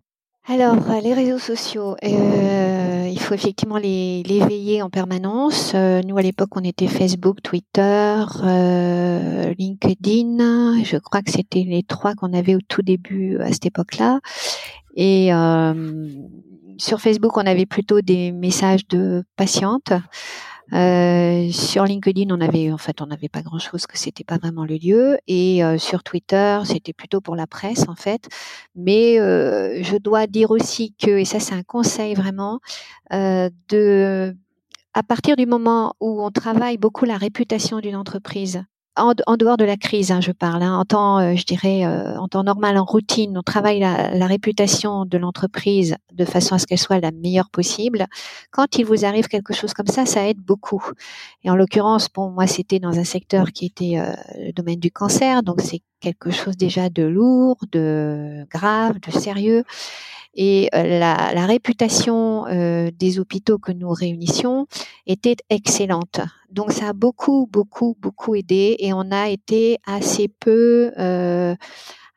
Alors, euh, les réseaux sociaux, euh, il faut effectivement les, veiller en permanence. Euh, nous, à l'époque, on était Facebook, Twitter, euh, LinkedIn. Je crois que c'était les trois qu'on avait au tout début à cette époque-là. Et euh, sur Facebook, on avait plutôt des messages de patientes. Euh, sur LinkedIn, on avait en fait, on n'avait pas grand-chose, que c'était pas vraiment le lieu. Et euh, sur Twitter, c'était plutôt pour la presse en fait. Mais euh, je dois dire aussi que, et ça c'est un conseil vraiment, euh, de à partir du moment où on travaille beaucoup la réputation d'une entreprise, en, dehors de la crise, hein, je parle, hein, en temps, euh, je dirais, euh, en temps normal, en routine, on travaille la, la réputation de l'entreprise de façon à ce qu'elle soit la meilleure possible. Quand il vous arrive quelque chose comme ça, ça aide beaucoup. Et en l'occurrence, bon, moi, c'était dans un secteur qui était euh, le domaine du cancer, donc c'est quelque chose déjà de lourd, de grave, de sérieux. Et euh, la, réputation euh, des hôpitaux que nous réunissions était excellente. Donc ça a beaucoup, beaucoup, beaucoup aidé et on a été assez peu, euh,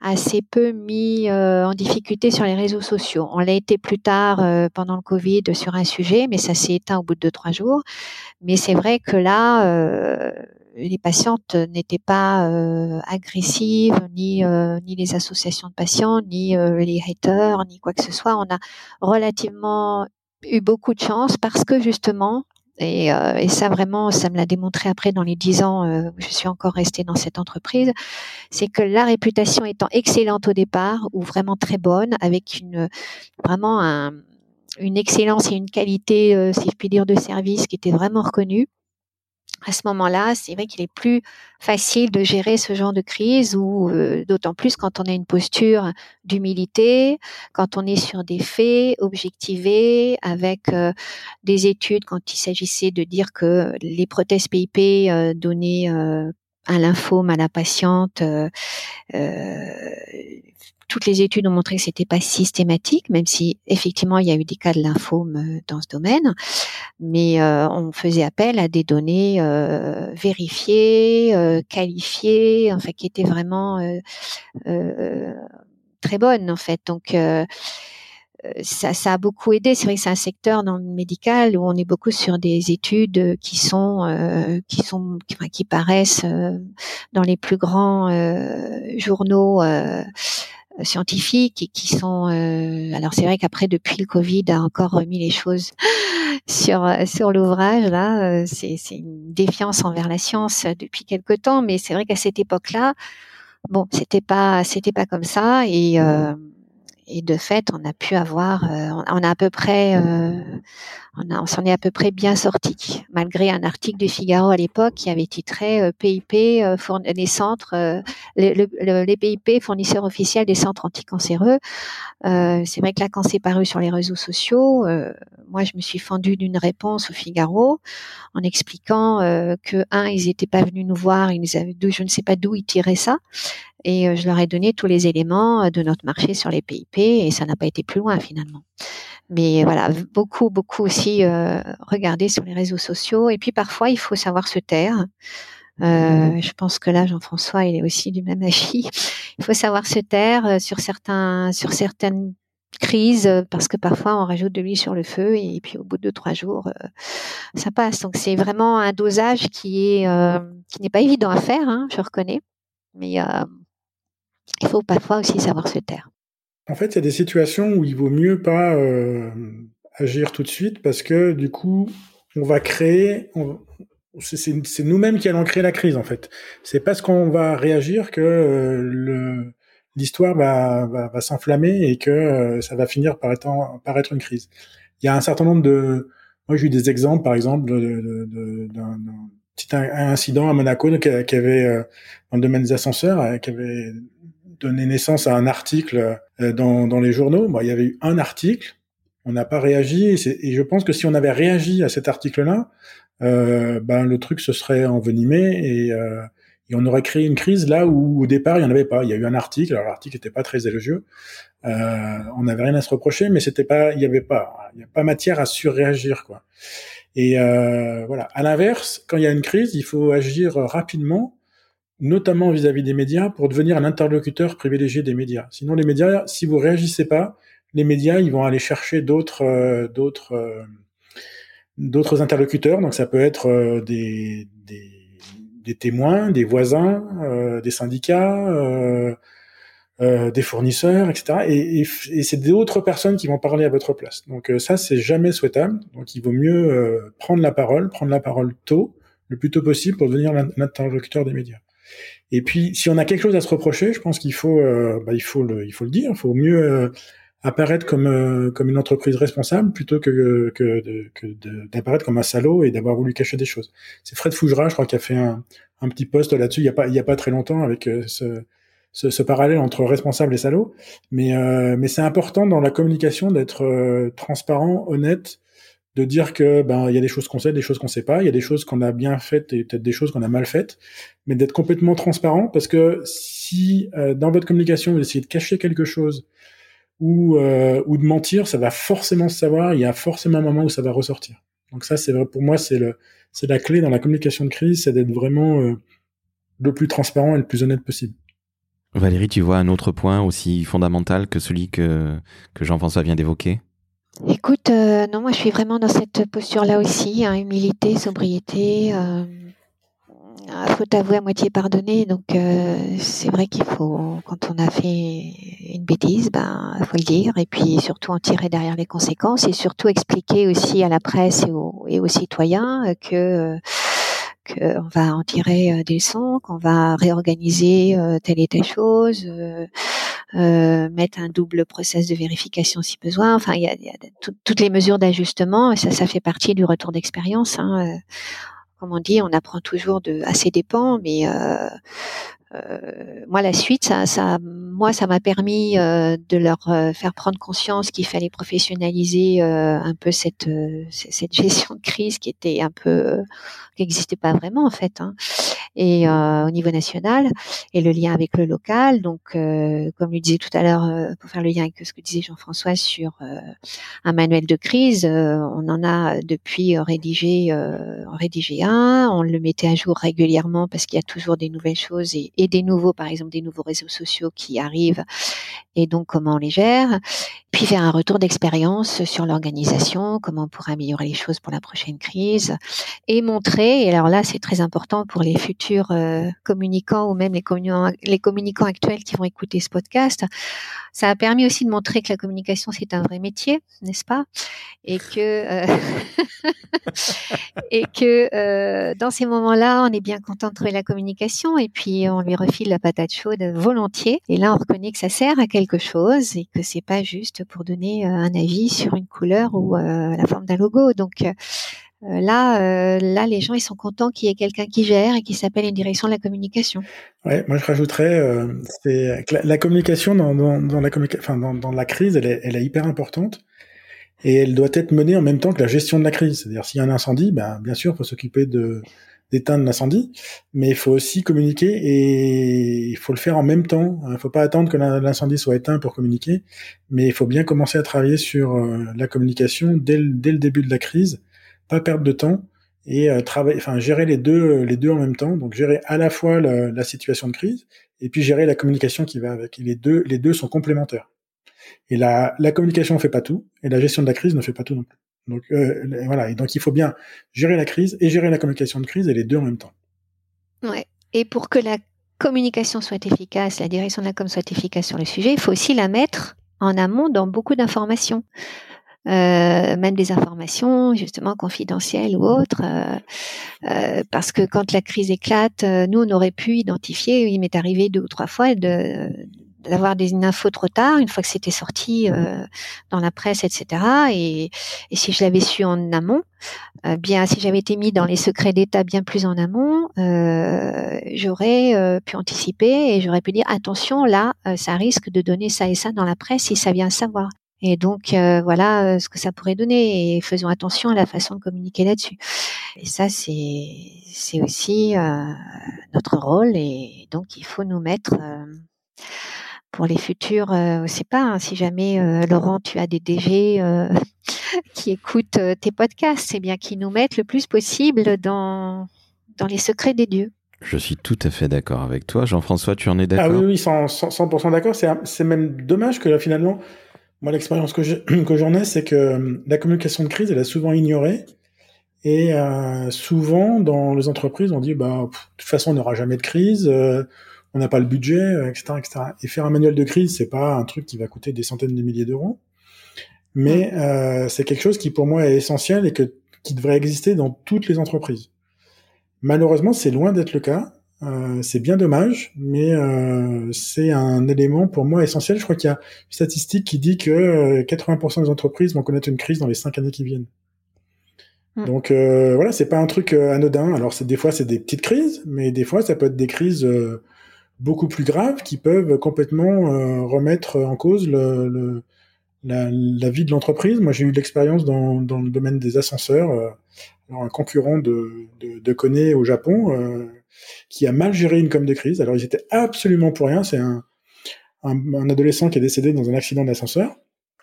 assez peu mis en difficulté sur les réseaux sociaux. On l'a été plus tard pendant le Covid sur un sujet, mais ça s'est éteint au bout de deux, trois jours. Mais c'est vrai que là, les patientes n'étaient pas euh, agressives, ni, euh, ni les associations de patients, ni euh, les haters, ni quoi que ce soit. On a relativement eu beaucoup de chance parce que justement, et, ça vraiment, ça me l'a démontré après dans les dix ans où je suis encore restée dans cette entreprise, c'est que la réputation étant excellente au départ ou vraiment très bonne, avec une vraiment un, une excellence et une qualité, si je puis dire, de service qui était vraiment reconnue à ce moment-là, c'est vrai qu'il est plus facile de gérer ce genre de crise ou euh, d'autant plus quand on a une posture d'humilité, quand on est sur des faits objectivés avec euh, des études quand il s'agissait de dire que les prothèses PIP euh, donnaient un lymphome à la patiente. Toutes les études ont montré que c'était pas systématique, même si effectivement il y a eu des cas de lymphome dans ce domaine, mais on faisait appel à des données vérifiées, qualifiées, enfin qui étaient vraiment très bonnes en fait. Donc euh, ça, a beaucoup aidé. C'est vrai que c'est un secteur dans le médical où on est beaucoup sur des études qui sont euh, qui sont qui, paraissent euh, dans les plus grands journaux scientifiques et qui sont. alors c'est vrai qu'après depuis le Covid a encore remis les choses sur sur l'ouvrage là. c'est une défiance envers la science depuis quelque temps, mais c'est vrai qu'à cette époque-là, bon, c'était pas c'était pas comme ça et et de fait, on a pu avoir, euh, on a à peu près, euh, on, on s'en est à peu près bien sorti, malgré un article du Figaro à l'époque qui avait titré PIP, euh, les centres, les, PIP fournisseurs officiels des centres anticancéreux. c'est vrai que là, quand c'est paru sur les réseaux sociaux, moi, je me suis fendue d'une réponse au Figaro en expliquant que un, ils n'étaient pas venus nous voir, ils nous avaient, je ne sais pas d'où ils tiraient ça, et euh, je leur ai donné tous les éléments euh, de notre marché sur les PIP et ça n'a pas été plus loin finalement. Mais voilà, beaucoup, beaucoup aussi euh, regarder sur les réseaux sociaux. Et puis parfois, il faut savoir se taire. Euh, je pense que là, Jean-François, il est aussi du même avis. Il faut savoir se taire sur certains, sur certaines crises, parce que parfois on rajoute de l'huile sur le feu et puis au bout de trois jours, ça passe. Donc c'est vraiment un dosage qui est, qui n'est pas évident à faire, hein, je reconnais. Mais il faut parfois aussi savoir se taire. En fait, il y a des situations où il vaut mieux pas euh, agir tout de suite parce que du coup, on va créer. c'est nous-mêmes qui allons créer la crise en fait. C'est parce qu'on va réagir que euh, l'histoire va, va, va s'enflammer et que euh, ça va finir par être, par être une crise. Il y a un certain nombre de. Moi, j'ai eu des exemples, par exemple, d'un petit incident à Monaco qui, avait, dans le domaine des ascenseurs, qui avait donné naissance à un article euh, dans, dans les journaux. Bon, il y avait eu un article, on n'a pas réagi, et, je pense que si on avait réagi à cet article-là, euh, ben le truc se serait envenimé et, euh, et, on aurait créé une crise là où au départ il n'y en avait pas. Il y a eu un article, alors l'article n'était pas très élogieux, euh, on n'avait rien à se reprocher, mais c'était pas, il n'y avait pas, il n'y a pas matière à surréagir quoi. Et euh, voilà. À l'inverse, quand il y a une crise, il faut agir rapidement notamment vis-à-vis des médias, pour devenir un interlocuteur privilégié des médias. Sinon, les médias, si vous réagissez pas, les médias, ils vont aller chercher d'autres, euh, d'autres, euh, d'autres interlocuteurs. Donc, ça peut être euh, des, des, témoins, des voisins, des syndicats, des fournisseurs, etc. Et, et, et c'est d'autres personnes qui vont parler à votre place. Donc, ça, c'est jamais souhaitable. Donc, il vaut mieux prendre la parole, prendre la parole tôt, le plus tôt possible, pour devenir l'interlocuteur des médias. Et puis, si on a quelque chose à se reprocher, je pense qu'il faut, euh, bah, il faut le, il faut le dire. Il faut mieux euh, apparaître comme euh, comme une entreprise responsable plutôt que que, que d'apparaître comme un salaud et d'avoir voulu cacher des choses. C'est Fred Fougera, je crois, qui a fait un, petit post là-dessus il y a pas il y a pas très longtemps avec ce, ce, ce, parallèle entre responsable et salaud. Mais mais c'est important dans la communication d'être transparent, honnête de dire que ben il y a des choses qu'on sait, des choses qu'on sait pas, il y a des choses qu'on a bien faites et peut-être des choses qu'on a mal faites, mais d'être complètement transparent parce que si euh, dans votre communication vous essayez de cacher quelque chose ou euh, ou de mentir, ça va forcément se savoir, il y a forcément un moment où ça va ressortir. Donc ça c'est vrai pour moi c'est le c'est la clé dans la communication de crise, c'est d'être vraiment euh, le plus transparent et le plus honnête possible. Valérie, tu vois un autre point aussi fondamental que celui que que Jean-François vient d'évoquer? Écoute, euh, non, moi je suis vraiment dans cette posture-là aussi, hein, humilité, sobriété. Euh, faut avouer à moitié pardonner, donc euh, c'est vrai qu'il faut, quand on a fait une bêtise, ben faut le dire, et puis surtout en tirer derrière les conséquences, et surtout expliquer aussi à la presse et aux, citoyens que qu'on va en tirer des leçons, qu'on va réorganiser telle et telle chose euh, mettre un double process de vérification si besoin. Enfin, il y a, y a toutes les mesures d'ajustement et ça, ça fait partie du retour d'expérience. Hein. Euh, comme on dit, on apprend toujours de assez dépend, mais euh, euh, moi la suite, ça, ça moi ça m'a permis euh, de leur euh, faire prendre conscience qu'il fallait professionnaliser un peu cette cette gestion de crise qui était un peu qui n'existait pas vraiment en fait. Hein. Et euh, au niveau national et le lien avec le local. Donc, euh, comme lui disait tout à l'heure, euh, pour faire le lien avec ce que disait Jean-François sur un manuel de crise, on en a depuis rédigé rédigé un. On le mettait à jour régulièrement parce qu'il y a toujours des nouvelles choses et, et des nouveaux, par exemple, des nouveaux réseaux sociaux qui arrivent et donc comment on les gère. Puis faire un retour d'expérience sur l'organisation, comment on pourrait améliorer les choses pour la prochaine crise et montrer. Et alors là, c'est très important pour les futurs euh, communicants ou même les communicants, les communicants actuels qui vont écouter ce podcast. Ça a permis aussi de montrer que la communication c'est un vrai métier, n'est-ce pas? Et que euh, et que euh, dans ces moments-là, on est bien content de trouver la communication et puis on lui refile la patate chaude volontiers. Et là, on reconnaît que ça sert à quelque chose et que c'est pas juste pour donner un avis sur une couleur ou la forme d'un logo. Donc euh, là, euh, là, les gens ils sont contents qu'il y ait quelqu'un qui gère et qui s'appelle une direction de la communication. Ouais, moi je rajouterais, euh, c'est la, communication dans, dans, la enfin, dans, dans, la crise, elle est, elle est hyper importante et elle doit être menée en même temps que la gestion de la crise. C'est-à-dire s'il y a un incendie, ben, bien sûr, il faut s'occuper de d'éteindre l'incendie, mais il faut aussi communiquer et il faut le faire en même temps. Il ne faut pas attendre que l'incendie soit éteint pour communiquer, mais il faut bien commencer à travailler sur la communication dès dès le début de la crise pas perdre de temps et euh, travailler, enfin gérer les deux, les deux en même temps. Donc gérer à la fois la, situation de crise et puis gérer la communication qui va avec. les deux, les deux sont complémentaires. Et la, la communication ne fait pas tout et la gestion de la crise ne fait pas tout non plus. Donc euh. Et donc il faut bien gérer la crise et gérer la communication de crise et les deux en même temps. Ouais. Et pour que la communication soit efficace, la direction de la com soit efficace sur le sujet, il faut aussi la mettre en amont dans beaucoup d'informations. Euh, même des informations justement confidentielles ou autres, euh, euh, parce que quand la crise éclate, nous on aurait pu identifier, il m'est arrivé deux ou trois fois de d'avoir des infos trop tard, une fois que c'était sorti dans la presse, etc. Et, et si je l'avais su en amont, bien si j'avais été mis dans les secrets d'État bien plus en amont, j'aurais pu anticiper et j'aurais pu dire attention là, ça risque de donner ça et ça dans la presse si ça vient savoir. Et donc euh, voilà euh, ce que ça pourrait donner et faisons attention à la façon de communiquer là-dessus. Et ça c'est c'est aussi euh, notre rôle et donc il faut nous mettre pour les futurs, euh, je sais pas hein, si jamais Laurent tu as des DG qui écoutent tes podcasts, c'est bien qu'ils nous mettent le plus possible dans dans les secrets des dieux. Je suis tout à fait d'accord avec toi. Jean-François, tu en es d'accord Ah oui, oui, 100%, 100 d'accord. C'est même dommage que là, finalement, moi, l'expérience que j'en ai, c'est que euh, la communication de crise, elle est souvent ignorée. Et euh, souvent, dans les entreprises, on dit, bah, de toute façon, on n'aura jamais de crise, euh, on n'a pas le budget, etc., etc. Et faire un manuel de crise, c'est pas un truc qui va coûter des centaines de milliers d'euros, mais euh, c'est quelque chose qui, pour moi, est essentiel et que, qui devrait exister dans toutes les entreprises. Malheureusement, c'est loin d'être le cas. Euh, c'est bien dommage, mais euh, c'est un élément pour moi essentiel. Je crois qu'il y a une statistique qui dit que 80% euh, des entreprises vont connaître une crise dans les cinq années qui viennent. Hmm. Donc voilà, c'est pas un truc anodin. Alors des fois c'est des petites crises, mais des fois ça peut être des crises beaucoup plus graves qui peuvent complètement remettre en cause le, la, la, vie de l'entreprise. Moi j'ai eu l'expérience dans, dans le domaine des ascenseurs. alors un concurrent de, de, de Kone au Japon qui a mal géré une com de crise. Alors ils étaient absolument pour rien. C'est un, adolescent qui est décédé dans un accident d'ascenseur.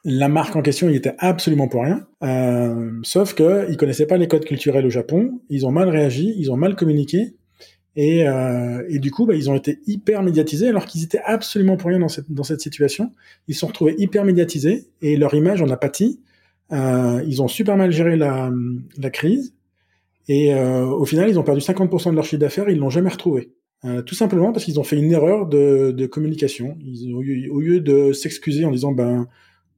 La marque en question, il était absolument pour rien. Euh, sauf que ils connaissaient pas les codes culturels au Japon. Ils ont mal réagi, ils ont mal communiqué. Et, euh, du coup, bah, ils ont été hyper médiatisés alors qu'ils étaient absolument pour rien dans cette, situation. Ils se sont retrouvés hyper médiatisés et leur image en a pâti. Euh, ils ont super mal géré la crise. Et euh, au final, ils ont perdu 50% de leur chiffre d'affaires, ils l'ont jamais retrouvé. Euh, tout simplement parce qu'ils ont fait une erreur de, de communication. Ils, au, lieu, de s'excuser en disant ben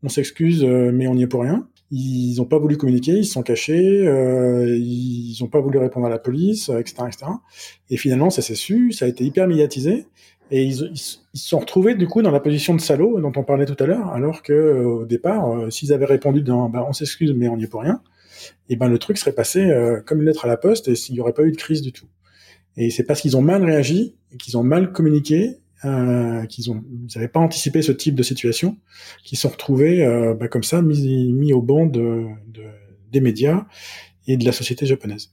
on s'excuse euh, mais on n'y est pour rien, ils n'ont pas voulu communiquer, ils se sont cachés, euh, ils n'ont pas voulu répondre à la police, etc., etc. Et finalement, ça s'est su, ça a été hyper médiatisé. Et ils, se sont retrouvés du coup dans la position de salaud dont on parlait tout à l'heure, alors que au départ, s'ils avaient répondu dans ben, on s'excuse mais on n'y est pour rien, et ben le truc serait passé euh, comme une lettre à la poste et s'il n'y aurait pas eu de crise du tout. Et c'est parce qu'ils ont mal réagi, qu'ils ont mal communiqué, euh, qu'ils n'avaient pas anticipé ce type de situation, qu'ils sont retrouvés euh, bah, comme ça mis, au banc de, de, des médias et de la société japonaise.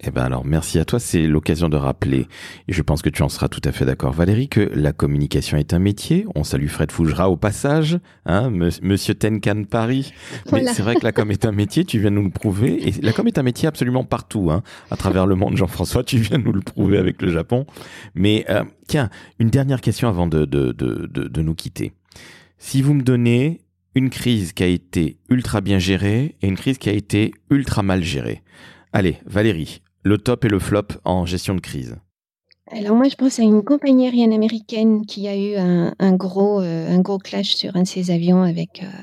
Eh ben alors merci à toi, c'est l'occasion de rappeler, et je pense que tu en seras tout à fait d'accord Valérie, que la communication est un métier. On salue Fred Fougera au passage, hein, Monsieur Tenkan Paris. Mais c'est vrai que la com est un métier, tu viens nous le prouver, et la com est un métier absolument partout, hein, à travers le monde. Jean-François, tu viens nous le prouver avec le Japon. Mais euh, tiens, une dernière question avant de, de, de, de nous quitter. Si vous me donnez une crise qui a été ultra bien gérée et une crise qui a été ultra mal gérée. Allez, Valérie, le top et le flop en gestion de crise. Alors moi, je pense à une compagnie aérienne américaine qui a eu un, gros, euh, un gros clash sur un de ses avions avec, euh,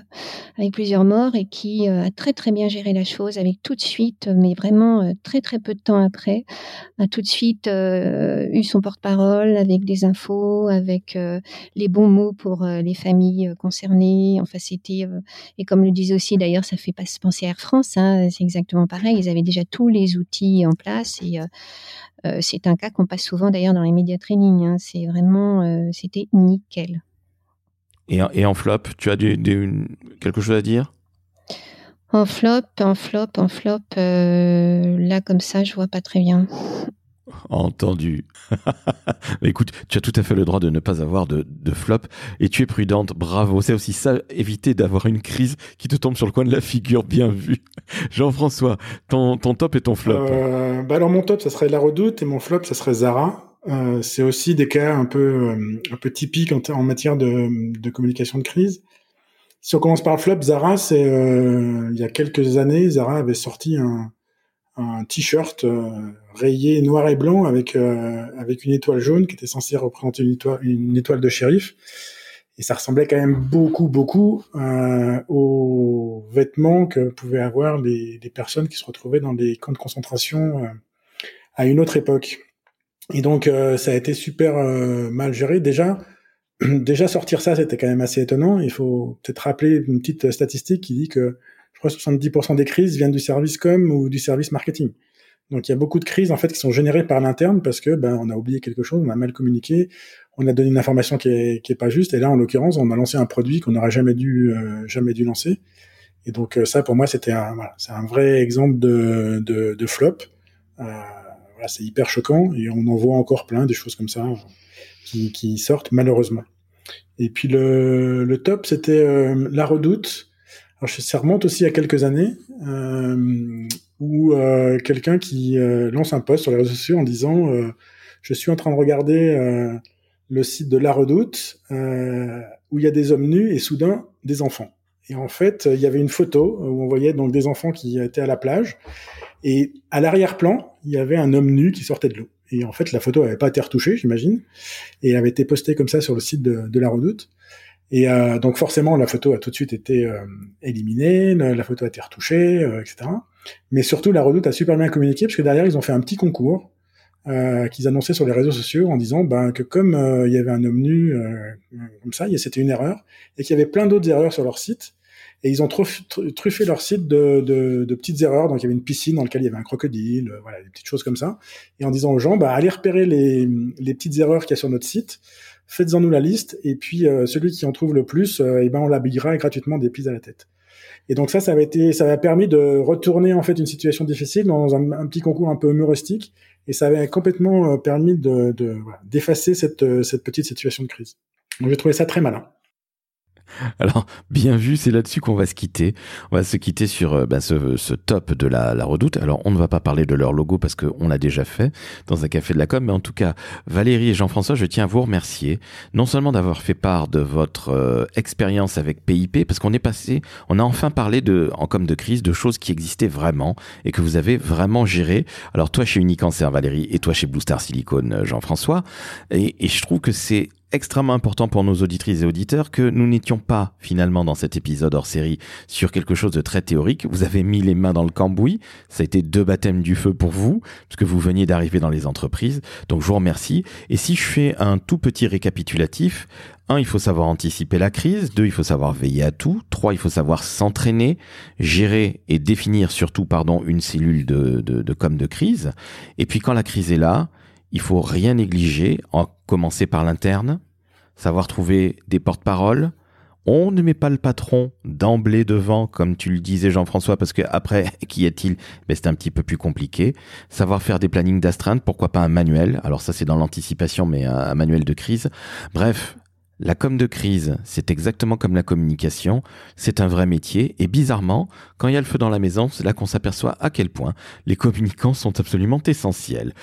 avec plusieurs morts et qui euh, a très très bien géré la chose avec tout de suite, mais vraiment très très peu de temps après, a tout de suite eu son porte-parole avec des infos, avec les bons mots pour les familles concernées. Enfin, c'était et comme le disait aussi d'ailleurs, ça fait pas penser à Air France, hein, c'est exactement pareil. Ils avaient déjà tous les outils en place et c'est un cas qu'on passe souvent d'ailleurs dans les médias training. Hein. C'est vraiment, euh, c'était nickel. Et, en flop, tu as quelque chose à dire? En flop, en flop, en flop, euh, là comme ça, je vois pas très bien. Entendu. Écoute, tu as tout à fait le droit de ne pas avoir de, flop et tu es prudente. Bravo. C'est aussi ça, éviter d'avoir une crise qui te tombe sur le coin de la figure. Bien vu. Jean-François, ton, top et ton flop. Euh, bah alors mon top, ça serait La Redoute et mon flop, ça serait Zara. Euh, c'est aussi des cas un peu, euh, un peu typiques en, matière de, communication de crise. Si on commence par le flop, Zara, c'est il y a quelques années, Zara avait sorti un, t-shirt rayé noir et blanc avec euh, avec une étoile jaune qui était censée représenter une étoile, une étoile de shérif. Et ça ressemblait quand même beaucoup, beaucoup euh, aux vêtements que pouvaient avoir les, personnes qui se retrouvaient dans des camps de concentration à une autre époque. Et donc, ça a été super mal géré. Déjà, déjà sortir ça, c'était quand même assez étonnant. Il faut peut-être rappeler une petite statistique qui dit que crois 70% des crises viennent du service com ou du service marketing. Donc il y a beaucoup de crises en fait qui sont générées par l'interne parce que ben on a oublié quelque chose, on a mal communiqué, on a donné une information qui est, qui est pas juste et là en l'occurrence on a lancé un produit qu'on n'aurait jamais dû euh, jamais dû lancer. Et donc euh, ça pour moi c'était un c'est un vrai exemple de de, flop. Euh, voilà, c'est hyper choquant et on en voit encore plein des choses comme ça qui, sortent malheureusement. Et puis le, le top c'était la redoute alors, ça remonte aussi à quelques années, où euh, quelqu'un qui euh, lance un post sur les réseaux sociaux en disant euh, Je suis en train de regarder euh, le site de La Redoute, où il y a des hommes nus et soudain des enfants. Et en fait, il y avait une photo où on voyait donc des enfants qui étaient à la plage, et à l'arrière-plan, il y avait un homme nu qui sortait de l'eau. Et en fait, la photo n'avait pas été retouchée, j'imagine, et elle avait été postée comme ça sur le site de, La Redoute. Et euh, donc forcément, la photo a tout de suite été euh, éliminée, la photo a été retouchée, euh, etc. Mais surtout, la Redoute a super bien communiqué parce que derrière, ils ont fait un petit concours euh, qu'ils annonçaient sur les réseaux sociaux en disant ben, que comme il y avait un homme nu comme ça, c'était une erreur, et qu'il y avait plein d'autres erreurs sur leur site. Et ils ont truffé leur site de, petites erreurs. Donc il y avait une piscine dans laquelle il y avait un crocodile, voilà, des petites choses comme ça. Et en disant aux gens, bah, allez repérer les, petites erreurs qu'il y a sur notre site faites-en nous la liste, et puis euh, celui qui en trouve le plus, euh, eh ben on l'habillera gratuitement des plis à la tête. Et donc ça, ça avait été, ça avait permis de retourner en fait une situation difficile dans un, petit concours un peu humoristique, et ça avait complètement euh, permis de, d'effacer cette, cette petite situation de crise. Donc j'ai trouvé ça très malin. Alors, bien vu, c'est là-dessus qu'on va se quitter. On va se quitter sur euh, ben, ce, top de la, redoute. Alors, on ne va pas parler de leur logo parce qu'on l'a déjà fait dans un café de la com, mais en tout cas, Valérie et Jean-François, je tiens à vous remercier, non seulement d'avoir fait part de votre euh, expérience avec PIP, parce qu'on est passé, on a enfin parlé en com de crise, de choses qui existaient vraiment et que vous avez vraiment géré. Alors, toi chez Unicancer, Valérie, et toi chez Blue Star Silicone, Jean-François. Et, et je trouve que c'est extrêmement important pour nos auditrices et auditeurs que nous n'étions pas finalement dans cet épisode hors série sur quelque chose de très théorique. Vous avez mis les mains dans le cambouis. Ça a été deux baptêmes du feu pour vous, puisque vous veniez d'arriver dans les entreprises. Donc je vous remercie. Et si je fais un tout petit récapitulatif, un, il faut savoir anticiper la crise. Deux, il faut savoir veiller à tout. Trois, il faut savoir s'entraîner, gérer et définir surtout, pardon, une cellule de, de, de com de crise. Et puis quand la crise est là, il faut rien négliger, en commencer par l'interne, savoir trouver des porte-paroles. On ne met pas le patron d'emblée devant, comme tu le disais Jean-François, parce que après, qui est-il ben, C'est un petit peu plus compliqué. Savoir faire des plannings d'astreinte, pourquoi pas un manuel? Alors ça, c'est dans l'anticipation, mais un manuel de crise. Bref, la com de crise, c'est exactement comme la communication, c'est un vrai métier et bizarrement, quand il y a le feu dans la maison, c'est là qu'on s'aperçoit à quel point les communicants sont absolument essentiels.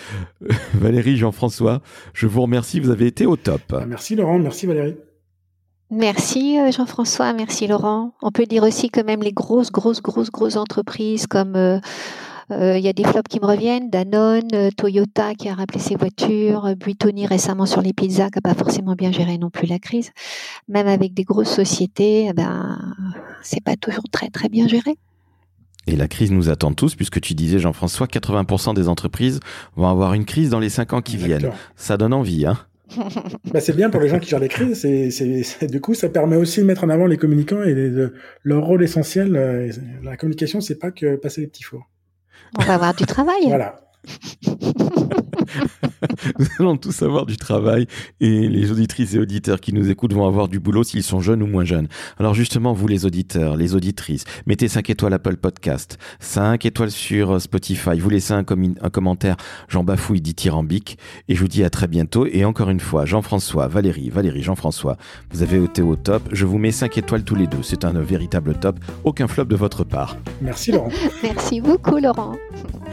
Valérie, Jean-François, je vous remercie, vous avez été au top. Ah, merci Laurent, merci Valérie. Merci euh, Jean-François, merci Laurent. On peut dire aussi que même les grosses, grosses, grosses, grosses entreprises comme euh, il y a des flops qui me reviennent, Danone, euh, Toyota qui a rappelé ses voitures, euh, Buitoni récemment sur les pizzas qui n'a pas forcément bien géré non plus la crise. Même avec des grosses sociétés, eh ben c'est pas toujours très très bien géré. Et la crise nous attend tous, puisque tu disais, Jean-François, 80% des entreprises vont avoir une crise dans les 5 ans qui viennent. Ça donne envie, hein bah c'est bien pour les gens qui gèrent les crises. C'est, du coup, ça permet aussi de mettre en avant les communicants et leur rôle essentiel. La communication, c'est pas que passer les petits fours. On va avoir du travail. Voilà. nous allons tous avoir du travail et les auditrices et auditeurs qui nous écoutent vont avoir du boulot s'ils sont jeunes ou moins jeunes. Alors justement, vous les auditeurs, les auditrices, mettez 5 étoiles Apple Podcast, 5 étoiles sur euh, Spotify, vous laissez un, un commentaire, Jean Bafouille dit Tyrambique et je vous dis à très bientôt. Et encore une fois, Jean-François, Valérie, Valérie, Jean-François, vous avez été au top. Je vous mets 5 étoiles tous les deux. C'est un véritable top. Aucun flop de votre part. Merci Laurent. Merci beaucoup Laurent.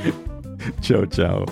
Chow chow.